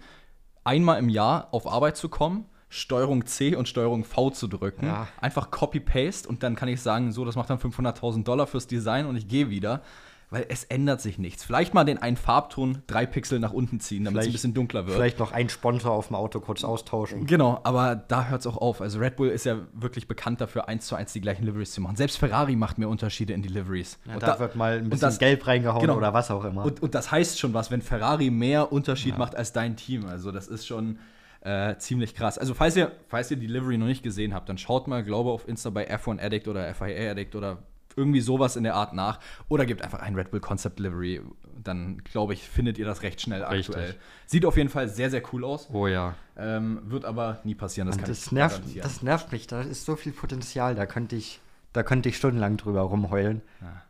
einmal im Jahr auf Arbeit zu kommen, Steuerung C und Steuerung V zu drücken. Ja. Einfach Copy-Paste und dann kann ich sagen, so, das macht dann 500.000 Dollar fürs Design und ich gehe wieder weil es ändert sich nichts. Vielleicht mal den einen Farbton drei Pixel nach unten ziehen, damit es ein bisschen dunkler wird. Vielleicht noch einen Sponsor auf dem Auto kurz austauschen. Genau, aber da hört es auch auf. Also Red Bull ist ja wirklich bekannt dafür, eins zu eins die gleichen Liveries zu machen. Selbst Ferrari macht mir Unterschiede in die Liveries. Ja, da, da, wird mal ein bisschen das, Gelb reingehauen genau. oder was auch immer. Und, und, das heißt schon was, wenn Ferrari mehr Unterschied ja. macht als dein Team. Also das ist schon äh, ziemlich krass. Also falls ihr, falls ihr die Livery noch nicht gesehen habt, dann schaut mal, glaube auf Insta bei F1 Addict oder FIA Addict oder irgendwie sowas in der Art nach. Oder gebt einfach ein Red Bull Concept Delivery. Dann, glaube ich, findet ihr das recht schnell Richtig. aktuell. Sieht auf jeden Fall sehr, sehr cool aus. Oh ja. Ähm, wird aber nie passieren. Das, das nervt, das nervt mich. Da ist so viel Potenzial. Da könnte ich, da könnte ich stundenlang drüber rumheulen. Ja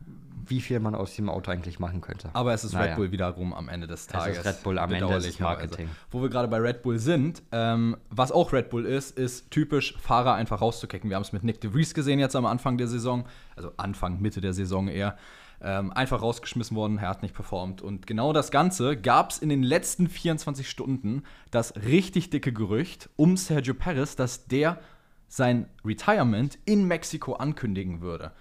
wie viel man aus dem Auto eigentlich machen könnte. Aber es ist naja. Red Bull wiederum am Ende des Tages. Es ist Red Bull am Ende des Marketing. Wo wir gerade bei Red Bull sind, ähm, was auch Red Bull ist, ist typisch Fahrer einfach rauszukicken. Wir haben es mit Nick de Vries gesehen jetzt am Anfang der Saison, also Anfang, Mitte der Saison eher. Ähm, einfach rausgeschmissen worden, er hat nicht performt. Und genau das Ganze gab es in den letzten 24 Stunden das richtig dicke Gerücht um Sergio Perez, dass der sein Retirement in Mexiko ankündigen würde.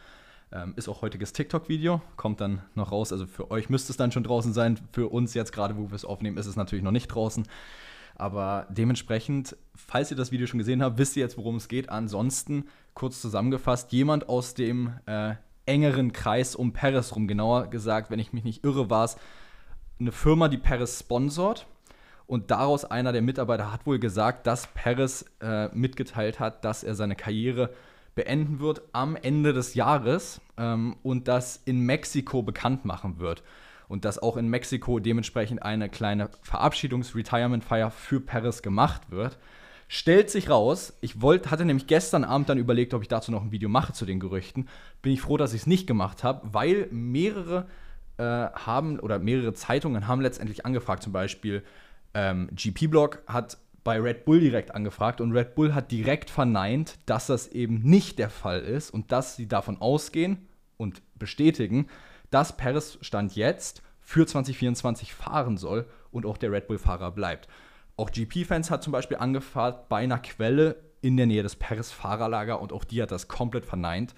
Ähm, ist auch heutiges TikTok-Video, kommt dann noch raus. Also für euch müsste es dann schon draußen sein. Für uns jetzt gerade, wo wir es aufnehmen, ist es natürlich noch nicht draußen. Aber dementsprechend, falls ihr das Video schon gesehen habt, wisst ihr jetzt, worum es geht. Ansonsten, kurz zusammengefasst, jemand aus dem äh, engeren Kreis um Paris rum, genauer gesagt, wenn ich mich nicht irre, war es eine Firma, die Paris sponsort. Und daraus einer der Mitarbeiter hat wohl gesagt, dass Paris äh, mitgeteilt hat, dass er seine Karriere beenden wird am Ende des Jahres ähm, und das in Mexiko bekannt machen wird. Und dass auch in Mexiko dementsprechend eine kleine Verabschiedungs-Retirement-Feier für Paris gemacht wird. Stellt sich raus, ich wollt, hatte nämlich gestern Abend dann überlegt, ob ich dazu noch ein Video mache zu den Gerüchten. Bin ich froh, dass ich es nicht gemacht habe, weil mehrere äh, haben oder mehrere Zeitungen haben letztendlich angefragt. Zum Beispiel ähm, GP-Blog hat bei Red Bull direkt angefragt und Red Bull hat direkt verneint, dass das eben nicht der Fall ist und dass sie davon ausgehen und bestätigen, dass Perez Stand jetzt für 2024 fahren soll und auch der Red Bull-Fahrer bleibt. Auch GP-Fans hat zum Beispiel angefragt bei einer Quelle in der Nähe des Perez-Fahrerlager und auch die hat das komplett verneint.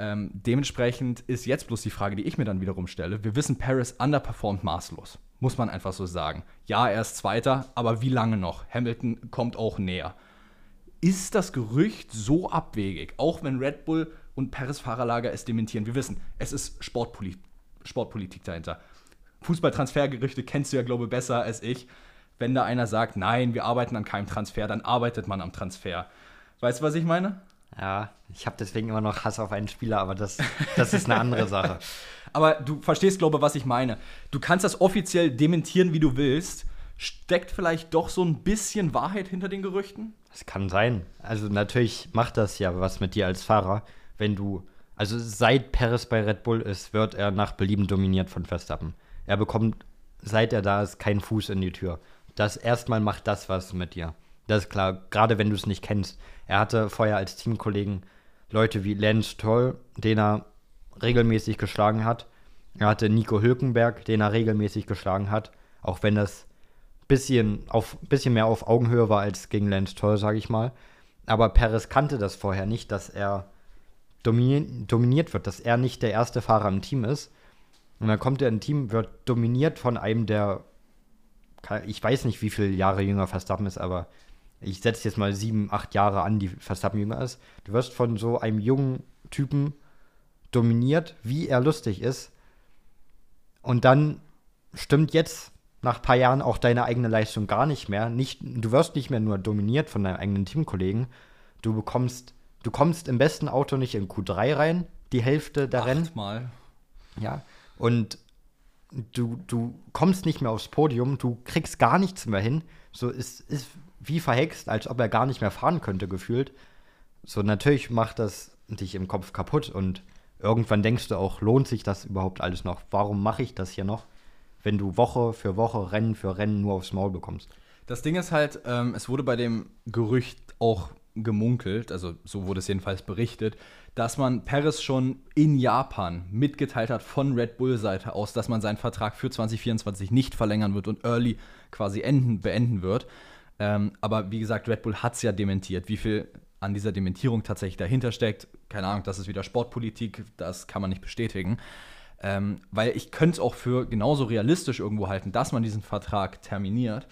Ähm, dementsprechend ist jetzt bloß die Frage, die ich mir dann wiederum stelle. Wir wissen, Paris underperformt maßlos. Muss man einfach so sagen. Ja, er ist Zweiter, aber wie lange noch? Hamilton kommt auch näher. Ist das Gerücht so abwegig, auch wenn Red Bull und Paris Fahrerlager es dementieren? Wir wissen, es ist Sportpolit Sportpolitik dahinter. Fußballtransfergerüchte kennst du ja, glaube ich, besser als ich. Wenn da einer sagt, nein, wir arbeiten an keinem Transfer, dann arbeitet man am Transfer. Weißt du, was ich meine? Ja, ich habe deswegen immer noch Hass auf einen Spieler, aber das, das ist eine andere Sache. <laughs> aber du verstehst, glaube ich, was ich meine. Du kannst das offiziell dementieren, wie du willst. Steckt vielleicht doch so ein bisschen Wahrheit hinter den Gerüchten? Das kann sein. Also natürlich macht das ja was mit dir als Fahrer, wenn du, also seit Perez bei Red Bull ist, wird er nach Belieben dominiert von Verstappen. Er bekommt, seit er da ist, keinen Fuß in die Tür. Das erstmal macht das was mit dir. Das ist klar, gerade wenn du es nicht kennst. Er hatte vorher als Teamkollegen Leute wie Lance Toll, den er regelmäßig geschlagen hat. Er hatte Nico Hülkenberg, den er regelmäßig geschlagen hat, auch wenn das bisschen, auf, bisschen mehr auf Augenhöhe war als gegen Lance Toll, sage ich mal. Aber Perez kannte das vorher nicht, dass er dominiert, wird, dass er nicht der erste Fahrer im Team ist. Und dann kommt er in ein Team, wird dominiert von einem, der, ich weiß nicht, wie viele Jahre jünger Verstappen ist, aber ich setze jetzt mal sieben, acht Jahre an, die Verstappen jünger ist. Du wirst von so einem jungen Typen dominiert, wie er lustig ist. Und dann stimmt jetzt nach ein paar Jahren auch deine eigene Leistung gar nicht mehr. Nicht, du wirst nicht mehr nur dominiert von deinen eigenen Teamkollegen. Du bekommst, du kommst im besten Auto nicht in Q3 rein, die Hälfte der Rennen. Mal. Ja. Und du, du kommst nicht mehr aufs Podium, du kriegst gar nichts mehr hin. So ist, ist wie verhext, als ob er gar nicht mehr fahren könnte, gefühlt. So, natürlich macht das dich im Kopf kaputt und irgendwann denkst du auch, lohnt sich das überhaupt alles noch? Warum mache ich das hier noch, wenn du Woche für Woche, Rennen für Rennen nur aufs Maul bekommst? Das Ding ist halt, ähm, es wurde bei dem Gerücht auch gemunkelt, also so wurde es jedenfalls berichtet, dass man Perez schon in Japan mitgeteilt hat von Red Bull-Seite aus, dass man seinen Vertrag für 2024 nicht verlängern wird und early quasi enden, beenden wird. Ähm, aber wie gesagt, Red Bull hat es ja dementiert. Wie viel an dieser Dementierung tatsächlich dahinter steckt, keine Ahnung, das ist wieder Sportpolitik, das kann man nicht bestätigen. Ähm, weil ich könnte es auch für genauso realistisch irgendwo halten, dass man diesen Vertrag terminiert.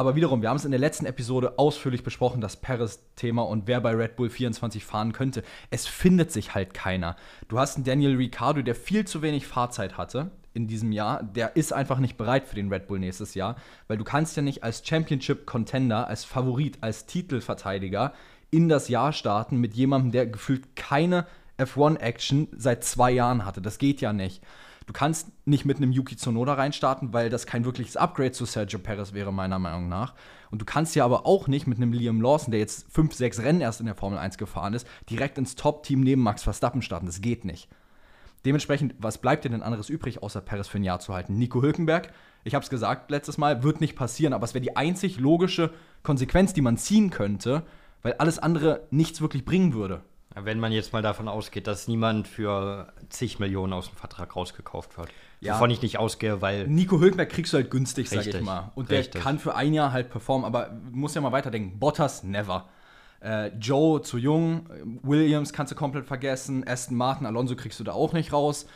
Aber wiederum, wir haben es in der letzten Episode ausführlich besprochen, das Paris-Thema und wer bei Red Bull 24 fahren könnte. Es findet sich halt keiner. Du hast einen Daniel Ricciardo, der viel zu wenig Fahrzeit hatte in diesem Jahr. Der ist einfach nicht bereit für den Red Bull nächstes Jahr, weil du kannst ja nicht als Championship-Contender, als Favorit, als Titelverteidiger in das Jahr starten mit jemandem, der gefühlt keine F1-Action seit zwei Jahren hatte. Das geht ja nicht. Du kannst nicht mit einem Yuki Tsunoda reinstarten, weil das kein wirkliches Upgrade zu Sergio Perez wäre, meiner Meinung nach. Und du kannst ja aber auch nicht mit einem Liam Lawson, der jetzt fünf, sechs Rennen erst in der Formel 1 gefahren ist, direkt ins Top-Team neben Max Verstappen starten. Das geht nicht. Dementsprechend, was bleibt dir denn anderes übrig, außer Perez für ein Jahr zu halten? Nico Hülkenberg, ich habe es gesagt letztes Mal, wird nicht passieren, aber es wäre die einzig logische Konsequenz, die man ziehen könnte, weil alles andere nichts wirklich bringen würde. Wenn man jetzt mal davon ausgeht, dass niemand für zig Millionen aus dem Vertrag rausgekauft wird. Ja. Wovon ich nicht ausgehe, weil. Nico Hülkenberg kriegst du halt günstig, sag ich mal. Und richtig. der kann für ein Jahr halt performen, aber muss ja mal weiterdenken. Bottas, never. Äh, Joe zu jung, Williams kannst du komplett vergessen, Aston Martin, Alonso kriegst du da auch nicht raus.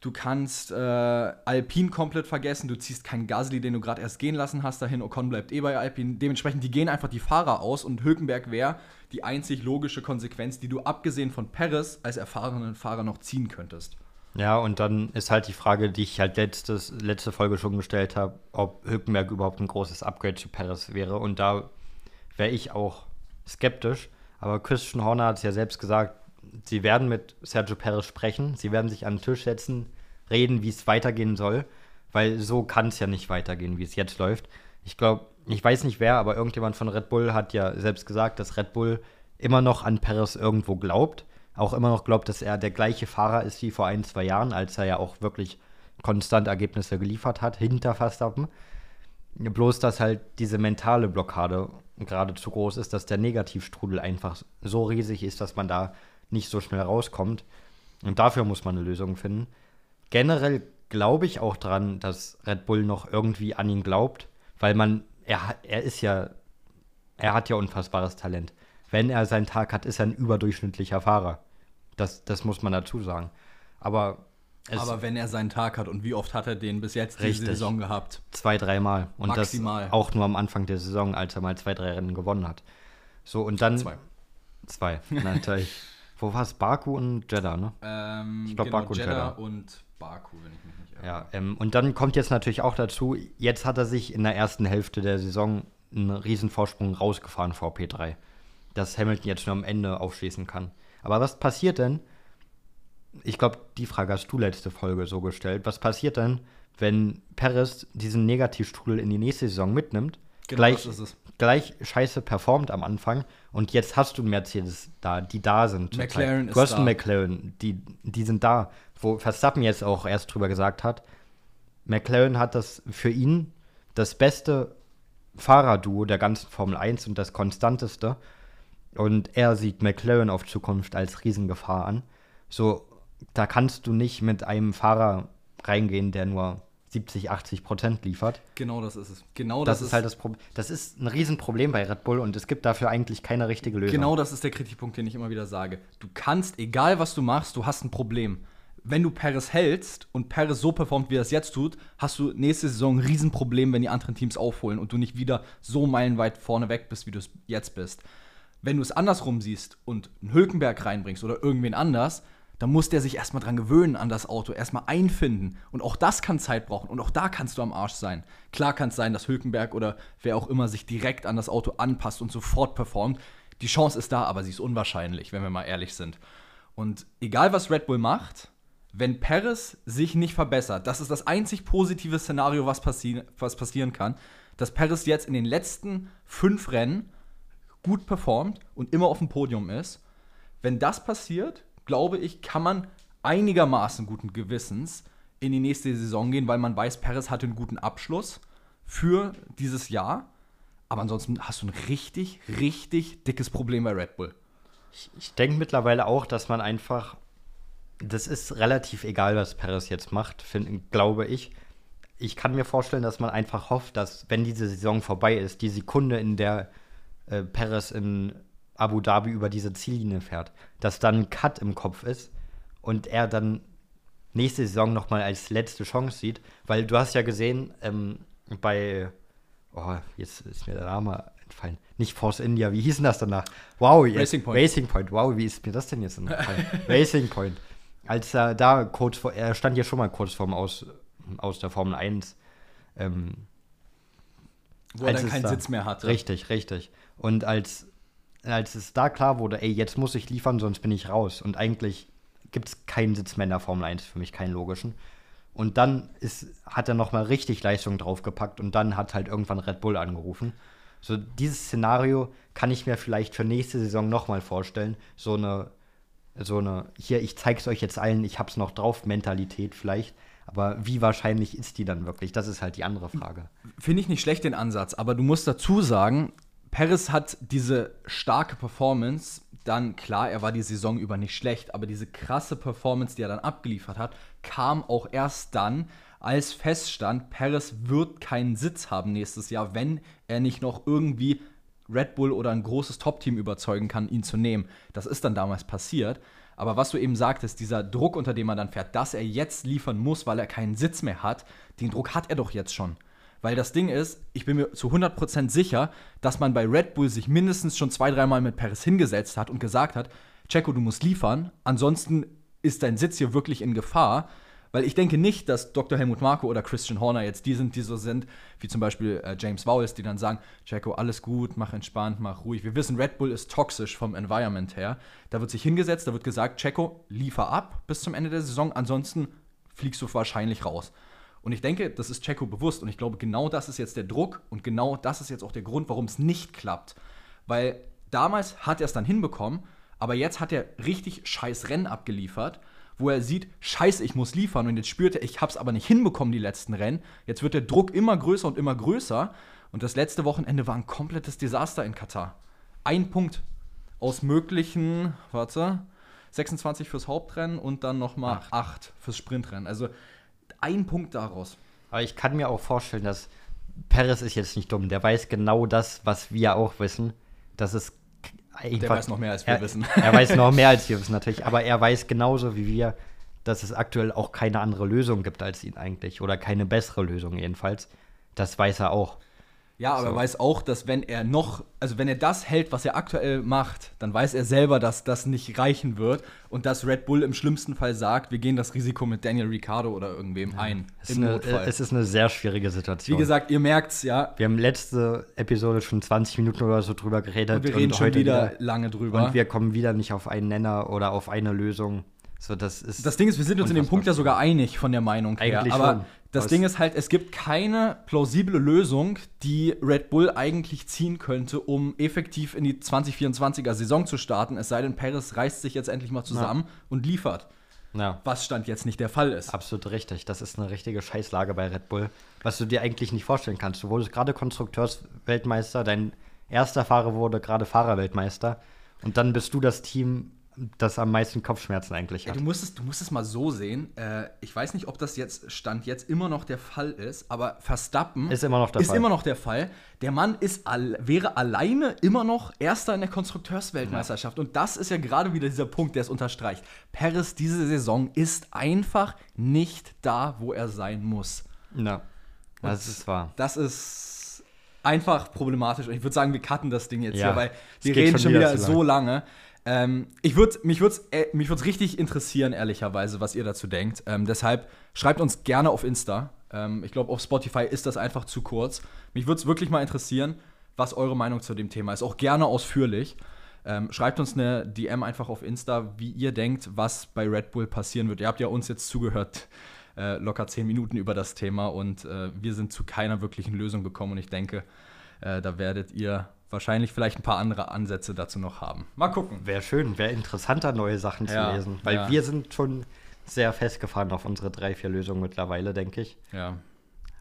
Du kannst äh, Alpine komplett vergessen, du ziehst keinen Gasly, den du gerade erst gehen lassen hast, dahin. Ocon bleibt eh bei Alpine. Dementsprechend, die gehen einfach die Fahrer aus und Hülkenberg wäre die einzig logische Konsequenz, die du abgesehen von Perez als erfahrenen Fahrer noch ziehen könntest. Ja, und dann ist halt die Frage, die ich halt letztes, letzte Folge schon gestellt habe, ob Hülkenberg überhaupt ein großes Upgrade zu Perez wäre. Und da wäre ich auch skeptisch. Aber Christian Horner hat es ja selbst gesagt, sie werden mit Sergio Perez sprechen, sie werden sich an den Tisch setzen, reden, wie es weitergehen soll, weil so kann es ja nicht weitergehen, wie es jetzt läuft. Ich glaube, ich weiß nicht wer, aber irgendjemand von Red Bull hat ja selbst gesagt, dass Red Bull immer noch an Perez irgendwo glaubt, auch immer noch glaubt, dass er der gleiche Fahrer ist wie vor ein, zwei Jahren, als er ja auch wirklich konstant Ergebnisse geliefert hat, hinter Verstappen. Bloß, dass halt diese mentale Blockade gerade zu groß ist, dass der Negativstrudel einfach so riesig ist, dass man da nicht so schnell rauskommt. Und dafür muss man eine Lösung finden. Generell glaube ich auch dran, dass Red Bull noch irgendwie an ihn glaubt, weil man, er, er ist ja, er hat ja unfassbares Talent. Wenn er seinen Tag hat, ist er ein überdurchschnittlicher Fahrer. Das, das muss man dazu sagen. Aber aber wenn er seinen Tag hat und wie oft hat er den bis jetzt diese Saison gehabt? Zwei, dreimal. Und Maximal. das auch nur am Anfang der Saison, als er mal zwei, drei Rennen gewonnen hat. So, und dann. Zwei. Zwei, <laughs> natürlich. Wo war es? Baku und Jeddah, ne? Ähm, ich glaube, genau, Baku und Jeddah. Jeddah und Baku, wenn ich mich nicht irre. Ja, ähm, und dann kommt jetzt natürlich auch dazu, jetzt hat er sich in der ersten Hälfte der Saison einen Riesenvorsprung rausgefahren vor P3. Dass Hamilton jetzt nur am Ende aufschließen kann. Aber was passiert denn? Ich glaube, die Frage hast du letzte Folge so gestellt. Was passiert denn, wenn Perez diesen Negativstrudel in die nächste Saison mitnimmt? Genau, gleich, gleich scheiße performt am Anfang und jetzt hast du Mercedes da, die da sind. McLaren ist du hast einen McLaren, die, die sind da. Wo Verstappen jetzt auch erst drüber gesagt hat, McLaren hat das für ihn das beste Fahrerduo der ganzen Formel 1 und das konstanteste. Und er sieht McLaren auf Zukunft als Riesengefahr an. So, da kannst du nicht mit einem Fahrer reingehen, der nur 70, 80 Prozent liefert. Genau das ist es. Genau das, das ist, ist halt das Problem. Das ist ein Riesenproblem bei Red Bull und es gibt dafür eigentlich keine richtige Lösung. Genau das ist der Kritikpunkt, den ich immer wieder sage. Du kannst, egal was du machst, du hast ein Problem. Wenn du Paris hältst und Paris so performt, wie er es jetzt tut, hast du nächste Saison ein Riesenproblem, wenn die anderen Teams aufholen und du nicht wieder so meilenweit vorne weg bist, wie du es jetzt bist. Wenn du es andersrum siehst und einen Hülkenberg reinbringst oder irgendwen anders, Da muss der sich erstmal dran gewöhnen an das Auto, erstmal einfinden. Und auch das kann Zeit brauchen. Und auch da kannst du am Arsch sein. Klar kann es sein, dass Hülkenberg oder wer auch immer sich direkt an das Auto anpasst und sofort performt. Die Chance ist da, aber sie ist unwahrscheinlich, wenn wir mal ehrlich sind. Und egal, was Red Bull macht, wenn Perez sich nicht verbessert, das ist das einzig positive Szenario, was, passi was passieren kann, dass Perez jetzt in den letzten fünf Rennen gut performt und immer auf dem Podium ist. Wenn das passiert, glaube ich, kann man einigermaßen guten Gewissens in die nächste Saison gehen, weil man weiß, Perez hatte einen guten Abschluss für dieses Jahr. Aber ansonsten hast du ein richtig, richtig dickes Problem bei Red Bull. Ich, ich denke mittlerweile auch, dass man einfach, das ist relativ egal, was Perez jetzt macht, find, glaube ich. Ich kann mir vorstellen, dass man einfach hofft, dass, wenn diese Saison vorbei ist, die Sekunde, in der äh, Perez in Abu Dhabi über diese Ziellinie fährt, dass dann ein Cut im Kopf ist und er dann nächste Saison nochmal als letzte Chance sieht, weil du hast ja gesehen, ähm, bei, oh, jetzt ist mir der Name entfallen, nicht Force India, wie hieß denn das danach? Wow, jetzt, Racing Point. Racing Point, wow, wie ist mir das denn jetzt entfallen? <laughs> Racing Point. Als er da kurz vor, er stand ja schon mal kurz vorm Aus, aus der Formel 1. Ähm, Wo er dann keinen da, Sitz mehr hatte. Richtig, richtig. Und als, als es da klar wurde, ey, jetzt muss ich liefern, sonst bin ich raus. Und eigentlich gibt es keinen Sitz mehr in der Formel 1, für mich keinen logischen. Und dann ist, hat er nochmal richtig Leistung draufgepackt und dann hat halt irgendwann Red Bull angerufen. So dieses Szenario kann ich mir vielleicht für nächste Saison nochmal vorstellen. So eine, so eine, hier, ich zeig's euch jetzt allen, ich hab's noch drauf, Mentalität vielleicht. Aber wie wahrscheinlich ist die dann wirklich? Das ist halt die andere Frage. Finde ich nicht schlecht den Ansatz, aber du musst dazu sagen, Paris hat diese starke Performance, dann klar, er war die Saison über nicht schlecht, aber diese krasse Performance, die er dann abgeliefert hat, kam auch erst dann, als feststand, Paris wird keinen Sitz haben nächstes Jahr, wenn er nicht noch irgendwie Red Bull oder ein großes Top-Team überzeugen kann, ihn zu nehmen. Das ist dann damals passiert. Aber was du eben sagtest, dieser Druck, unter dem er dann fährt, dass er jetzt liefern muss, weil er keinen Sitz mehr hat, den Druck hat er doch jetzt schon. Weil das Ding ist, ich bin mir zu 100% sicher, dass man bei Red Bull sich mindestens schon zwei, dreimal mit Paris hingesetzt hat und gesagt hat, Checo, du musst liefern, ansonsten ist dein Sitz hier wirklich in Gefahr. Weil ich denke nicht, dass Dr. Helmut Marko oder Christian Horner jetzt die sind, die so sind, wie zum Beispiel äh, James Vowles, die dann sagen, Checo, alles gut, mach entspannt, mach ruhig. Wir wissen, Red Bull ist toxisch vom Environment her. Da wird sich hingesetzt, da wird gesagt, Checo, liefer ab bis zum Ende der Saison, ansonsten fliegst du wahrscheinlich raus. Und ich denke, das ist Checo bewusst. Und ich glaube, genau das ist jetzt der Druck und genau das ist jetzt auch der Grund, warum es nicht klappt. Weil damals hat er es dann hinbekommen, aber jetzt hat er richtig scheiß Rennen abgeliefert, wo er sieht, scheiße, ich muss liefern. Und jetzt spürt er, ich habe es aber nicht hinbekommen, die letzten Rennen. Jetzt wird der Druck immer größer und immer größer. Und das letzte Wochenende war ein komplettes Desaster in Katar. Ein Punkt aus möglichen, warte, 26 fürs Hauptrennen und dann nochmal 8 fürs Sprintrennen. Also ein Punkt daraus. Aber ich kann mir auch vorstellen, dass Perez ist jetzt nicht dumm. Der weiß genau das, was wir auch wissen. Das ist einfach, Der weiß noch mehr, als wir er, wissen. <laughs> Er weiß noch mehr, als <laughs> wir wissen, natürlich. Aber er weiß genauso wie wir, dass es aktuell auch keine andere Lösung gibt als ihn eigentlich. Oder keine bessere Lösung jedenfalls. Das weiß er auch. Ja, aber so. er weiß auch, dass wenn er noch, also wenn er das hält, was er aktuell macht, dann weiß er selber, dass das nicht reichen wird und dass Red Bull im schlimmsten Fall sagt, wir gehen das Risiko mit Daniel Ricciardo oder irgendwem ja. ein. Es ist, eine, es ist eine sehr schwierige Situation. Wie gesagt, ihr merkt's, ja. Wir haben letzte Episode schon 20 Minuten oder so drüber geredet. Und wir reden und schon wieder, wieder lange drüber. Und wir kommen wieder nicht auf einen Nenner oder auf eine Lösung. So, das, ist das Ding ist, wir sind uns in dem Punkt ja sogar einig von der Meinung her. Eigentlich aber schon. Das Was? Ding ist halt, es gibt keine plausible Lösung, die Red Bull eigentlich ziehen könnte, um effektiv in die 2024er Saison zu starten. Es sei denn, Paris reißt sich jetzt endlich mal zusammen ja. und liefert. Ja. Was Stand jetzt nicht der Fall ist. Absolut richtig. Das ist eine richtige Scheißlage bei Red Bull, was du dir eigentlich nicht vorstellen kannst. Du wurdest gerade Konstrukteursweltmeister, dein erster Fahrer wurde gerade Fahrerweltmeister und dann bist du das Team, das am meisten Kopfschmerzen eigentlich hat. Ja, du, musst es, du musst es mal so sehen. Äh, ich weiß nicht, ob das jetzt Stand jetzt immer noch der Fall ist, aber Verstappen ist immer noch der Fall. Immer noch der Fall. Der Mann ist all, wäre alleine immer noch Erster in der Konstrukteursweltmeisterschaft. Ja. Und das ist ja gerade wieder dieser Punkt, der es unterstreicht. Paris diese Saison ist einfach nicht da, wo er sein muss. Ja, das ist wahr. Das ist einfach problematisch. Und ich würde sagen, wir cutten das Ding jetzt ja, hier, weil wir reden schon wieder so lange. Ähm, ich würd, mich würde es äh, mich richtig interessieren, ehrlicherweise, was ihr dazu denkt. Ähm, deshalb schreibt uns gerne auf Insta. Ähm, ich glaube, auf Spotify ist das einfach zu kurz. Mich würde es wirklich mal interessieren, was eure Meinung zu dem Thema ist. Auch gerne ausführlich. Ähm, schreibt uns eine DM einfach auf Insta, wie ihr denkt, was bei Red Bull passieren wird. Ihr habt ja uns jetzt zugehört, äh, locker zehn Minuten über das Thema und äh, wir sind zu keiner wirklichen Lösung gekommen. Und ich denke, äh, da werdet ihr wahrscheinlich vielleicht ein paar andere Ansätze dazu noch haben. Mal gucken. Wäre schön, wäre interessanter, neue Sachen ja, zu lesen. Weil ja. wir sind schon sehr festgefahren auf unsere drei, vier Lösungen mittlerweile, denke ich. Ja.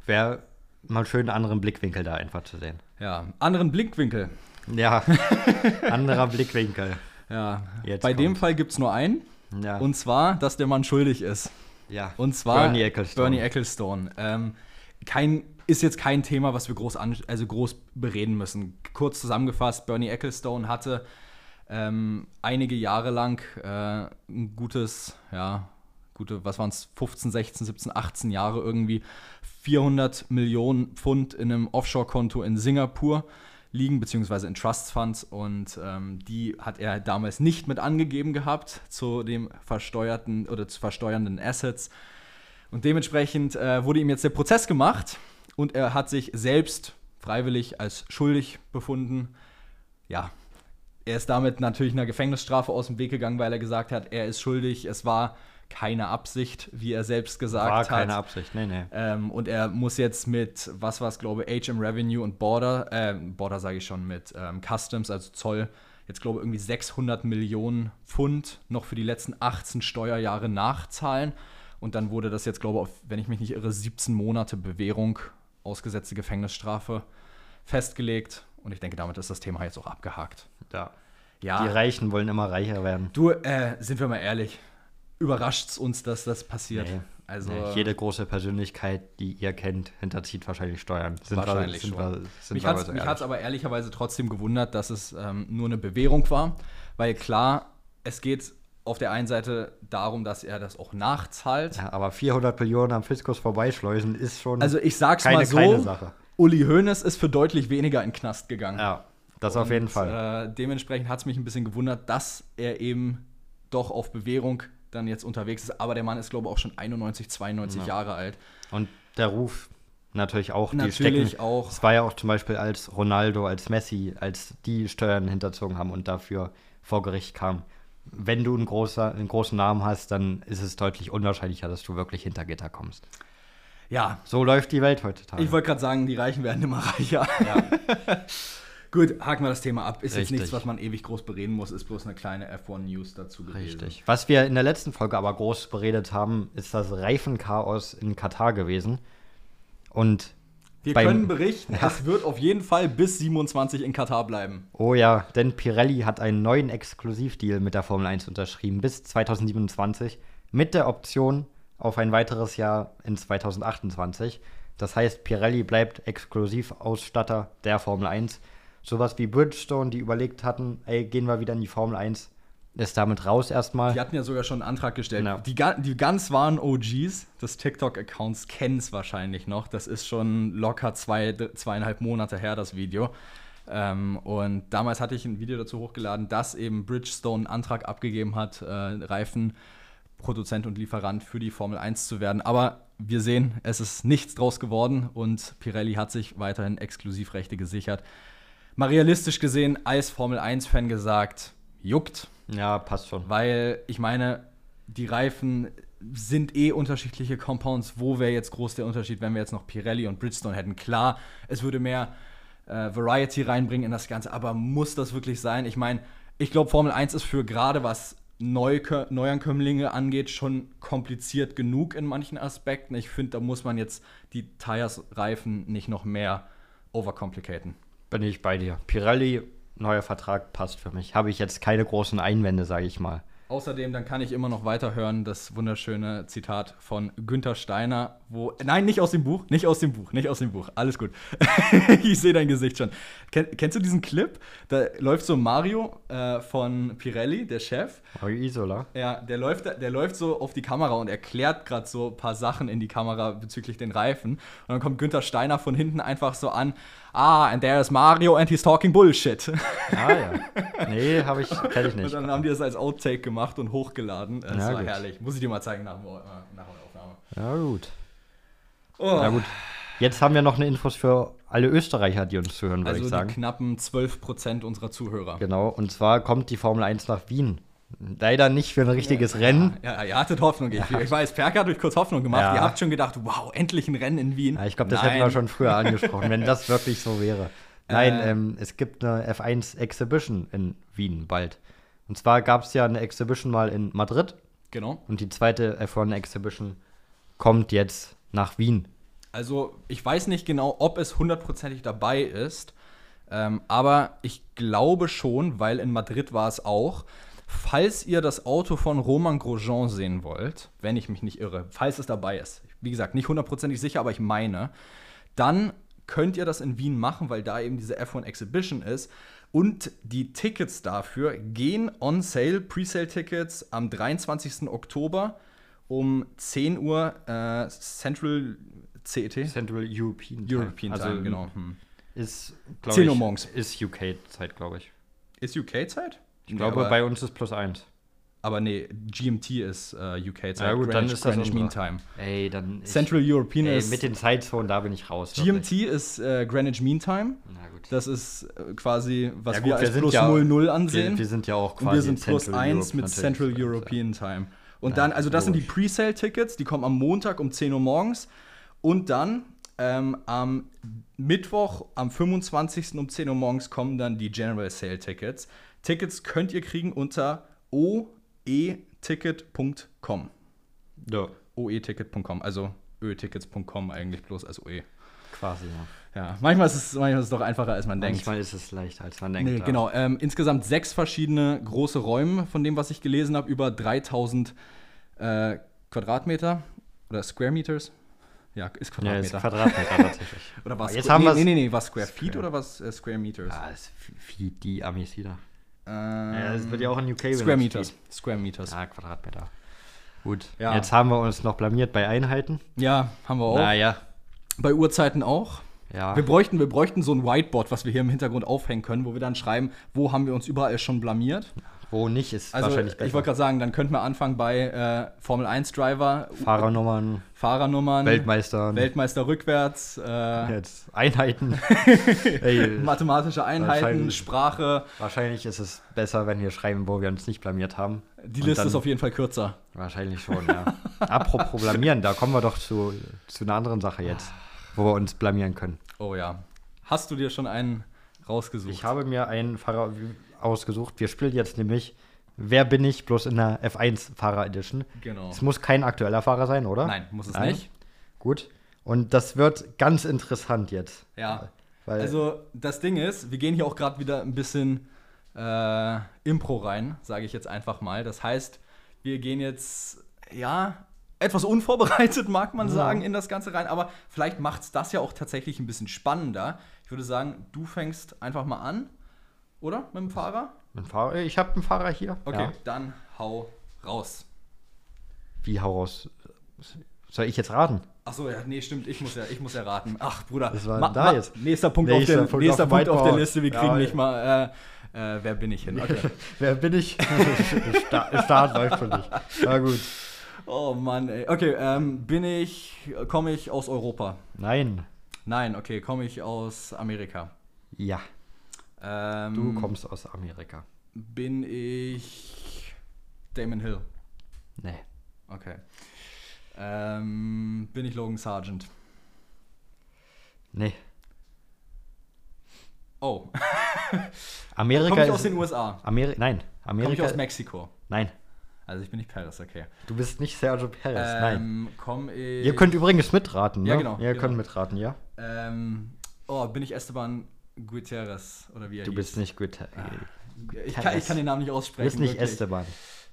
Wäre mal schön, einen anderen Blickwinkel da einfach zu sehen. Ja, anderen Blickwinkel. Ja, <laughs> anderer Blickwinkel. Ja, Jetzt bei kommt. dem Fall gibt es nur einen. Ja. Und zwar, dass der Mann schuldig ist. Ja. Und zwar Bernie Ecclestone. Bernie Ecclestone. Ähm, kein, ist jetzt kein Thema, was wir groß, an, also groß bereden müssen. Kurz zusammengefasst, Bernie Ecclestone hatte ähm, einige Jahre lang äh, ein gutes, ja, gute, was waren es, 15, 16, 17, 18 Jahre irgendwie 400 Millionen Pfund in einem Offshore-Konto in Singapur liegen, beziehungsweise in Trust Funds. Und ähm, die hat er damals nicht mit angegeben gehabt zu dem versteuerten oder zu versteuernden Assets. Und dementsprechend äh, wurde ihm jetzt der Prozess gemacht und er hat sich selbst freiwillig als schuldig befunden. Ja, er ist damit natürlich einer Gefängnisstrafe aus dem Weg gegangen, weil er gesagt hat, er ist schuldig. Es war keine Absicht, wie er selbst gesagt War hat. War keine Absicht, nee, nee. Ähm, und er muss jetzt mit, was war es, glaube ich, HM Revenue und Border, äh, Border sage ich schon, mit ähm, Customs, also Zoll, jetzt glaube ich irgendwie 600 Millionen Pfund noch für die letzten 18 Steuerjahre nachzahlen. Und dann wurde das jetzt, glaube ich, auf, wenn ich mich nicht irre, 17 Monate Bewährung, ausgesetzte Gefängnisstrafe festgelegt. Und ich denke, damit ist das Thema jetzt auch abgehakt. Ja. ja. Die Reichen wollen immer reicher werden. Du, äh, sind wir mal ehrlich, überrascht es uns, dass das passiert. Nee. Also, nee, jede große Persönlichkeit, die ihr kennt, hinterzieht wahrscheinlich Steuern. Sind wahrscheinlich wir, sind schon. Wir, sind mich hat es aber ehrlicherweise trotzdem gewundert, dass es ähm, nur eine Bewährung war. Weil klar, es geht auf der einen Seite darum, dass er das auch nachzahlt. Ja, aber 400 Millionen am Fiskus vorbeischleusen ist schon Also ich sag's keine, mal so, Sache. Uli Hoeneß ist für deutlich weniger in den Knast gegangen. Ja, das Und, auf jeden Fall. Äh, dementsprechend hat es mich ein bisschen gewundert, dass er eben doch auf Bewährung dann jetzt unterwegs ist. Aber der Mann ist, glaube ich, auch schon 91, 92 ja. Jahre alt. Und der Ruf natürlich auch. Natürlich stecken, auch. Es war ja auch zum Beispiel als Ronaldo, als Messi, als die Steuern hinterzogen haben und dafür vor Gericht kamen. Wenn du einen, großer, einen großen Namen hast, dann ist es deutlich unwahrscheinlicher, dass du wirklich hinter Gitter kommst. Ja. So läuft die Welt heutzutage. Ich wollte gerade sagen, die Reichen werden immer <laughs> reicher. Ja. <laughs> Gut, haken wir das Thema ab. Ist Richtig. jetzt nichts, was man ewig groß bereden muss, ist bloß eine kleine F1-News dazu gewesen. Richtig. Was wir in der letzten Folge aber groß beredet haben, ist das Reifenchaos in Katar gewesen. Und wir können berichten, ja. es wird auf jeden Fall bis 27 in Katar bleiben. Oh ja, denn Pirelli hat einen neuen Exklusivdeal mit der Formel 1 unterschrieben bis 2027 mit der Option auf ein weiteres Jahr in 2028. Das heißt, Pirelli bleibt Exklusivausstatter der Formel 1 sowas wie Bridgestone, die überlegt hatten, ey, gehen wir wieder in die Formel 1, ist damit raus erstmal. Die hatten ja sogar schon einen Antrag gestellt. Genau. Die, die ganz wahren OGs des TikTok-Accounts kennen es wahrscheinlich noch. Das ist schon locker zwei, zweieinhalb Monate her, das Video. Ähm, und damals hatte ich ein Video dazu hochgeladen, dass eben Bridgestone einen Antrag abgegeben hat, äh, Reifenproduzent und Lieferant für die Formel 1 zu werden. Aber wir sehen, es ist nichts draus geworden und Pirelli hat sich weiterhin Exklusivrechte gesichert mal realistisch gesehen als Formel 1-Fan gesagt, juckt. Ja, passt schon. Weil ich meine, die Reifen sind eh unterschiedliche Compounds. Wo wäre jetzt groß der Unterschied, wenn wir jetzt noch Pirelli und Bridgestone hätten? Klar, es würde mehr äh, Variety reinbringen in das Ganze, aber muss das wirklich sein? Ich meine, ich glaube, Formel 1 ist für gerade was Neu Neuankömmlinge angeht, schon kompliziert genug in manchen Aspekten. Ich finde, da muss man jetzt die Tires-Reifen nicht noch mehr overcomplicaten. Bin ich bei dir. Pirelli, neuer Vertrag passt für mich. Habe ich jetzt keine großen Einwände, sage ich mal. Außerdem, dann kann ich immer noch weiterhören, das wunderschöne Zitat von Günther Steiner, wo. Nein, nicht aus dem Buch, nicht aus dem Buch, nicht aus dem Buch. Alles gut. <laughs> ich sehe dein Gesicht schon. Ken, kennst du diesen Clip? Da läuft so Mario äh, von Pirelli, der Chef. Mario Isola. Ja, der läuft, der läuft so auf die Kamera und erklärt gerade so ein paar Sachen in die Kamera bezüglich den Reifen. Und dann kommt Günther Steiner von hinten einfach so an ah, and there's Mario and he's talking Bullshit. Ah ja. Nee, habe ich, kenne ich <laughs> nicht. Und dann haben die das als Outtake gemacht und hochgeladen. Das Ja, war gut. herrlich. Muss ich dir mal zeigen nach, äh, nach der Aufnahme. Ja, gut. Oh. Na gut. Jetzt haben wir noch eine Infos für alle Österreicher, die uns zuhören, würde Also ich die sagen. knappen 12% unserer Zuhörer. Genau, und zwar kommt die Formel 1 nach Wien. Leider nicht für ein richtiges Rennen. Ja, ihr hattet Hoffnung. Ich, ich weiß, Perker hat euch kurz Hoffnung gemacht. Ja. Ihr habt schon gedacht, wow, endlich ein Rennen in Wien. Ja, ich glaube, das Nein. hätten wir schon früher angesprochen, wenn das <laughs> wirklich so wäre. Nein, Äh. ähm, es gibt eine F1 Exhibition in Wien bald. Und zwar gab es ja eine Exhibition mal in Madrid Genau. und die zweite F1 Exhibition kommt jetzt nach Wien. Also, ich weiß nicht genau, ob es hundertprozentig dabei ist. Ähm, aber ich glaube schon, weil in Madrid war es auch. Falls ihr das Auto von Roman Grosjean sehen wollt, wenn ich mich nicht irre, falls es dabei ist, wie gesagt, nicht hundertprozentig sicher, aber ich meine, dann könnt ihr das in Wien machen, weil da eben diese F1 Exhibition ist. Und die Tickets dafür gehen on sale, Presale-Tickets am 23. Oktober um 10 Uhr äh, Central CET. Central European European also, Time, genau. Hm. Ist, glaub 10 ich, Uhr morgens. Ist UK-Zeit, glaube ich. Ist UK-Zeit? Ich glaube, aber, bei uns ist plus eins. aber nee, GMT ist äh, UK-Zeit. Ja, gut, dann ist das Greenwich. Mean Time. Ey, dann. ich- Central European ey, ist. mit den Zeitzonen, da bin ich raus. GMT wirklich. ist äh, Greenwich Mean Time. Na gut. Das ist äh, quasi, was Ja, wir gut, als sind plus ja- 00 Wir, ansehen. wir sind ja auch quasi und wir sind plus Central 1 Europe mit. Central Also, European Time. Und Ja, dann, also das sind die. Presale-Tickets, die kommen am Montag um 10 Uhr morgens. Und dann ähm, am Mittwoch, am 25. um 10 Uhr morgens kommen dann die General Sale Tickets. Könnt ihr kriegen unter oeticket.com. Ja, oeticket.com, also ötickets.com eigentlich bloß als oe. quasi, ja. Ja, manchmal ist es, manchmal ist es doch einfacher, als man denkt. Manchmal ist es leichter, als man denkt. Nee, ja. genau. Ähm, insgesamt sechs verschiedene große Räume, von dem, was ich gelesen habe, über 3000 äh, Quadratmeter oder Square Meters. Ja, ist Ja, ist Quadratmeter. Quadratmeter <laughs> tatsächlich. oder was? Jetzt haben nee, nee, nee, nee, was Square Square. Feet oder was äh, Square Meters? Ah, ist wie die Amis wieder. Ähm, Ja, das wird ja auch in UK Square Meters. Square Meters. Ah, Quadratmeter. Gut. Ja. Jetzt haben wir uns noch blamiert bei Einheiten. Ja, haben wir auch. Naja. Bei Uhrzeiten auch. Ja. Wir bräuchten, wir bräuchten so ein Whiteboard, was wir hier im Hintergrund aufhängen können, wo wir dann schreiben, wo haben wir uns überall schon blamiert. Wo nicht, ist Also, wahrscheinlich ich besser. wollte gerade sagen, dann könnten wir anfangen bei äh, Formel 1 Driver, Fahrernummern, Fahrernummern, Weltmeister, Weltmeister rückwärts, äh, jetzt Einheiten. <laughs> Ey, mathematische Einheiten, Wahrscheinlich. Sprache. wahrscheinlich ist es besser, wenn wir schreiben, wo wir uns nicht blamiert haben. Die Und Liste dann- ist auf jeden Fall kürzer. Wahrscheinlich schon, ja. Apropos <laughs> blamieren, da kommen wir doch zu, zu einer anderen Sache jetzt, wo wir uns blamieren können. Oh ja. Hast du dir schon einen rausgesucht? Ich habe mir einen Fahrer ausgesucht. Wir spielen jetzt nämlich Wer bin ich bloß in der F1 Fahrer Edition. Genau. Es muss kein aktueller Fahrer sein, oder? Nein, muss es Nein? nicht. Gut. Und das wird ganz interessant jetzt. Ja. Weil Also das Ding ist, wir gehen hier auch gerade wieder ein bisschen äh, Impro rein, sage ich jetzt einfach mal. Das heißt, wir gehen jetzt, ja, etwas unvorbereitet, mag man Ja. sagen, in das Ganze rein. Aber vielleicht macht es das ja auch tatsächlich ein bisschen spannender. Ich würde sagen, du fängst einfach mal an, oder? Mit dem Fahrer? ein Fahrer, ich habe einen Fahrer hier. Okay, Ja. dann hau raus. Wie hau raus? Soll ich jetzt raten? Achso, ja, nee, stimmt, ich muss ja, ich muss ja raten. Ach, Bruder. Was war da jetzt? Nächster Punkt, Nächster auf, der, Punkt nächster auf dem Punkt auf der. Liste, wir kriegen Ja, nicht mal, äh, äh, wer bin ich hin? Okay. <laughs> Wer bin ich? <laughs> Sta- Start läuft für dich. Na gut. Oh Mann, ey. Okay, ähm, bin ich, komme ich aus Europa? Nein. Nein, okay, komme ich aus Amerika? Ja, Ähm, du kommst aus Amerika. Bin ich Damon Hill? Nee. Okay. Ähm, bin ich Logan Sargent? Nee. Oh, <laughs> Amerika komme ich aus den USA? Ameri Nein. Komme ich Amerika. aus Mexiko? Nein. Also ich bin nicht Paris, okay. Du bist nicht Sergio Perez. Nein. Ähm, komme ich. Ihr könnt übrigens mitraten, ne? Ja, genau, Ihr genau. könnt mitraten, ja? Ähm, oh, bin ich Esteban Gutierrez oder wie er Du hieß? bist nicht gut. Ich kann, ich kann den Namen nicht Du aussprechen. bist nicht wirklich. Esteban.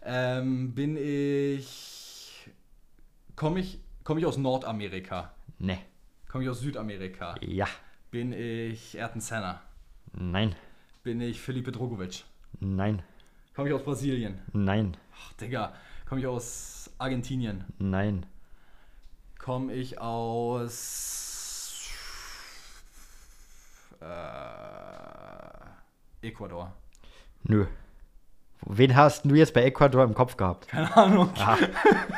Ähm, bin ich. Komme ich, komm ich aus Nordamerika? Nee. Komme ich aus Südamerika? Ja. Bin ich Ayrton Senna? Nein. Bin ich Felipe Drogovic? Nein. Komme ich aus Brasilien? Nein. Ach, Digga. Komme ich aus Argentinien? Nein. Komme ich aus. Äh, Ecuador. Nö. Wen hast du jetzt bei Ecuador im Kopf gehabt? Keine Ahnung. Ah,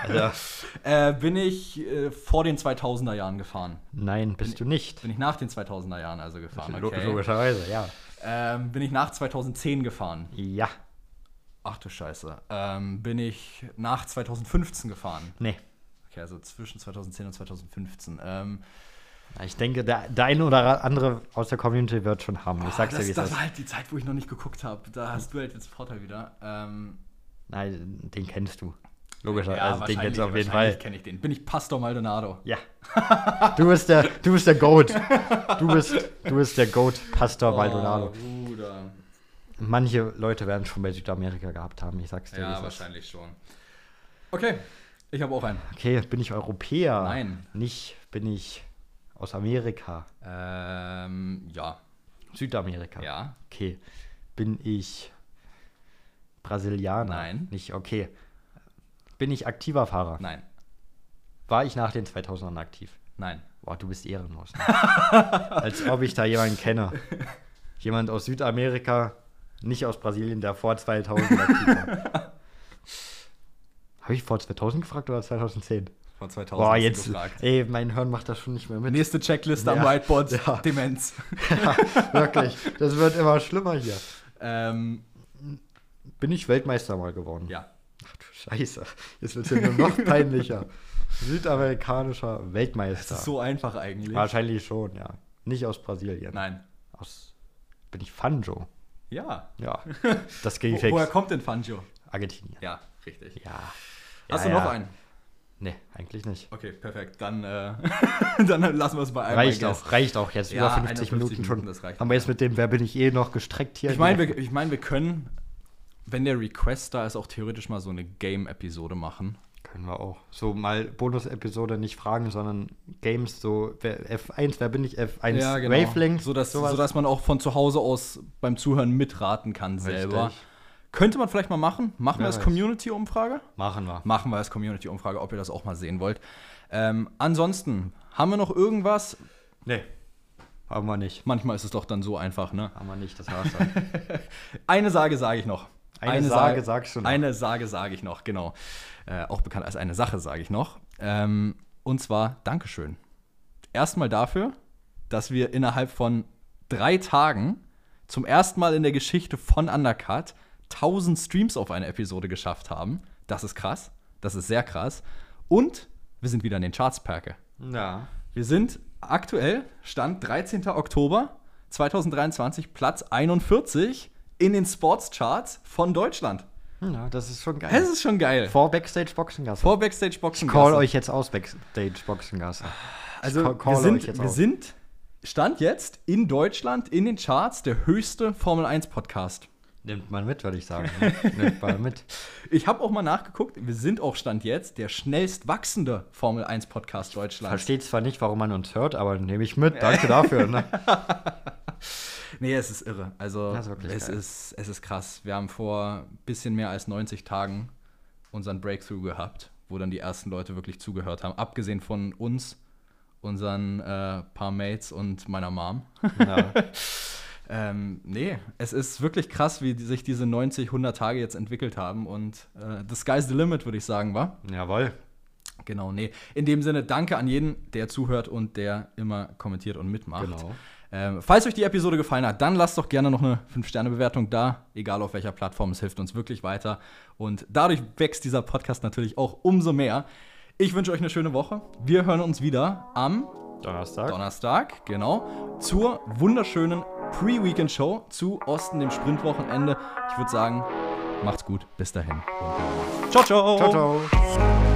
also, <laughs> Äh, bin ich äh, vor den 2000er Jahren gefahren? nein, bist du nicht. Bin ich nach den 2000er Jahren also gefahren? Okay. Logischerweise, ja. Ähm, bin ich nach 2010 gefahren? Ja. Ach du Scheiße. Ähm, bin ich nach 2015 gefahren? Nee. Okay, also zwischen 2010 und 2015. Ähm, Ich denke, der, der eine oder andere aus der Community wird schon haben. Ich sag's Ah, das, dir, wie es das ist. war halt die Zeit, wo ich noch nicht geguckt habe. Da hast du halt jetzt Vorteil wieder. Ähm, Nein, den kennst du. Logischerweise. ja, also den kennst du auf jeden Fall. kenne ich den. Bin ich Pastor Maldonado? Ja. Du bist der, du bist der Goat. Du bist, du bist der Goat Pastor Maldonado. Oh, Bruder. Manche Leute werden schon bei Südamerika gehabt haben, ich sag's dir. wie Ja, ist. wahrscheinlich schon. Okay, ich habe auch einen. Okay, bin ich Europäer? Nein. Nicht, bin ich aus Amerika. Ähm, ja. Südamerika. Ja. Okay. Bin ich Brasilianer? Nein. Nicht, okay. Bin ich aktiver Fahrer? Nein. War ich nach den 2000ern aktiv? Nein. Boah, du bist ehrenlos. Ne? <laughs> Als ob ich da jemanden kenne. Jemand aus Südamerika, nicht aus Brasilien, der vor 2000 aktiv war. <laughs> Habe ich vor 2000 gefragt oder 2010? Vor 2000 Boah, jetzt, gefragt. ey, mein Hirn macht das schon nicht mehr mit. Nächste Checkliste am Ja. Whiteboard. Ja. Demenz. <laughs> Ja, wirklich, das wird immer schlimmer hier. Ähm, Bin ich Weltmeister mal geworden? ja. Ach du Scheiße, jetzt wird es ja nur noch <laughs> peinlicher. Südamerikanischer Das Weltmeister. ist so einfach eigentlich. Wahrscheinlich schon, ja. Nicht aus Brasilien. Nein. Aus, bin ich Fanjo? Ja. Ja, <laughs> das Wo, ging fix. woher kommt denn Fangio? Argentinien. Ja, richtig. Ja. Hast ja, du noch einen? Nee, eigentlich nicht. Okay, perfekt. Dann, äh, <laughs> dann lassen wir es bei einem. Reicht auch, reicht auch jetzt. Ja, Über 50 51 Minuten schon. Minuten, das reicht. Haben wir jetzt mit dem Wer bin ich eh noch gestreckt hier? Ich meine, wir, ich mein, wir können, wenn der Request da ist, auch theoretisch mal so eine Game-Episode machen. Können wir auch. So mal Bonus-Episode nicht fragen, sondern Games, so wer- F1, wer bin ich? F1 Wavelength. So dass, sowas. so dass man auch von zu Hause aus beim Zuhören mitraten kann selber. Richtig. Könnte man vielleicht mal machen. Machen wir als. Community-Umfrage? Machen wir. Machen wir als Community-Umfrage, ob ihr das auch mal sehen wollt. Ähm, ansonsten, haben wir noch irgendwas? Nee. Haben wir nicht. Manchmal ist es doch dann so einfach, ne? Haben wir nicht, das war's dann. <laughs> Eine Sage sage ich noch. Eine Sage sagst du noch. Eine Sage sage ich noch, genau. Äh, auch bekannt als eine Sache sage ich noch. Ähm, und zwar Dankeschön. Erstmal dafür, dass wir innerhalb von drei Tagen zum ersten Mal in der Geschichte von Undercut 1000 Streams auf eine Episode geschafft haben. Das ist krass. Das ist sehr krass. Und wir sind wieder in den Charts, Perke. ja. Wir sind aktuell, Stand 13. Oktober 2023, Platz 41 in den Sportscharts von Deutschland. Ja, das ist schon geil. Das ist schon geil. Vor Backstage Boxengasse. Vor Backstage Boxen. Call euch jetzt aus, Backstage Boxengasse. Also call- call wir, sind, wir aus. sind Stand jetzt in Deutschland in den Charts der höchste Formel 1 Podcast. Nimmt man mit, würde ich sagen. <laughs> Nimmt mal mit. Ich habe auch mal nachgeguckt, wir sind auch Stand jetzt der schnellst wachsende Formel 1 Podcast Deutschlands. Versteht zwar nicht, warum man uns hört, aber nehme ich mit. Danke <laughs> dafür. Ne? <laughs> Nee, es ist irre. Also ist es, geil. ist, es ist krass. Wir haben vor ein bisschen mehr als 90 Tagen unseren Breakthrough gehabt, wo dann die ersten Leute wirklich zugehört haben. Abgesehen von uns, unseren äh, paar Mates und meiner Mom. Ja. Ähm, nee, es ist wirklich krass, wie die, sich diese 90, 100 Tage jetzt entwickelt haben. Und äh, the sky's the limit, würde ich sagen, war. Jawohl. Genau, nee. In dem Sinne, danke an jeden, der zuhört und der immer kommentiert und mitmacht. Genau. Ähm, falls euch die Episode gefallen hat, dann lasst doch gerne noch eine 5-Sterne-Bewertung da, egal auf welcher Plattform. Es hilft uns wirklich weiter. Und dadurch wächst dieser Podcast natürlich auch umso mehr. Ich wünsche euch eine schöne Woche. Wir hören uns wieder am Donnerstag. Donnerstag, genau, zur wunderschönen Pre-Weekend-Show zu Osten, dem Sprintwochenende. Ich würde sagen, macht's gut. Bis dahin. Und ciao, ciao. Ciao, ciao.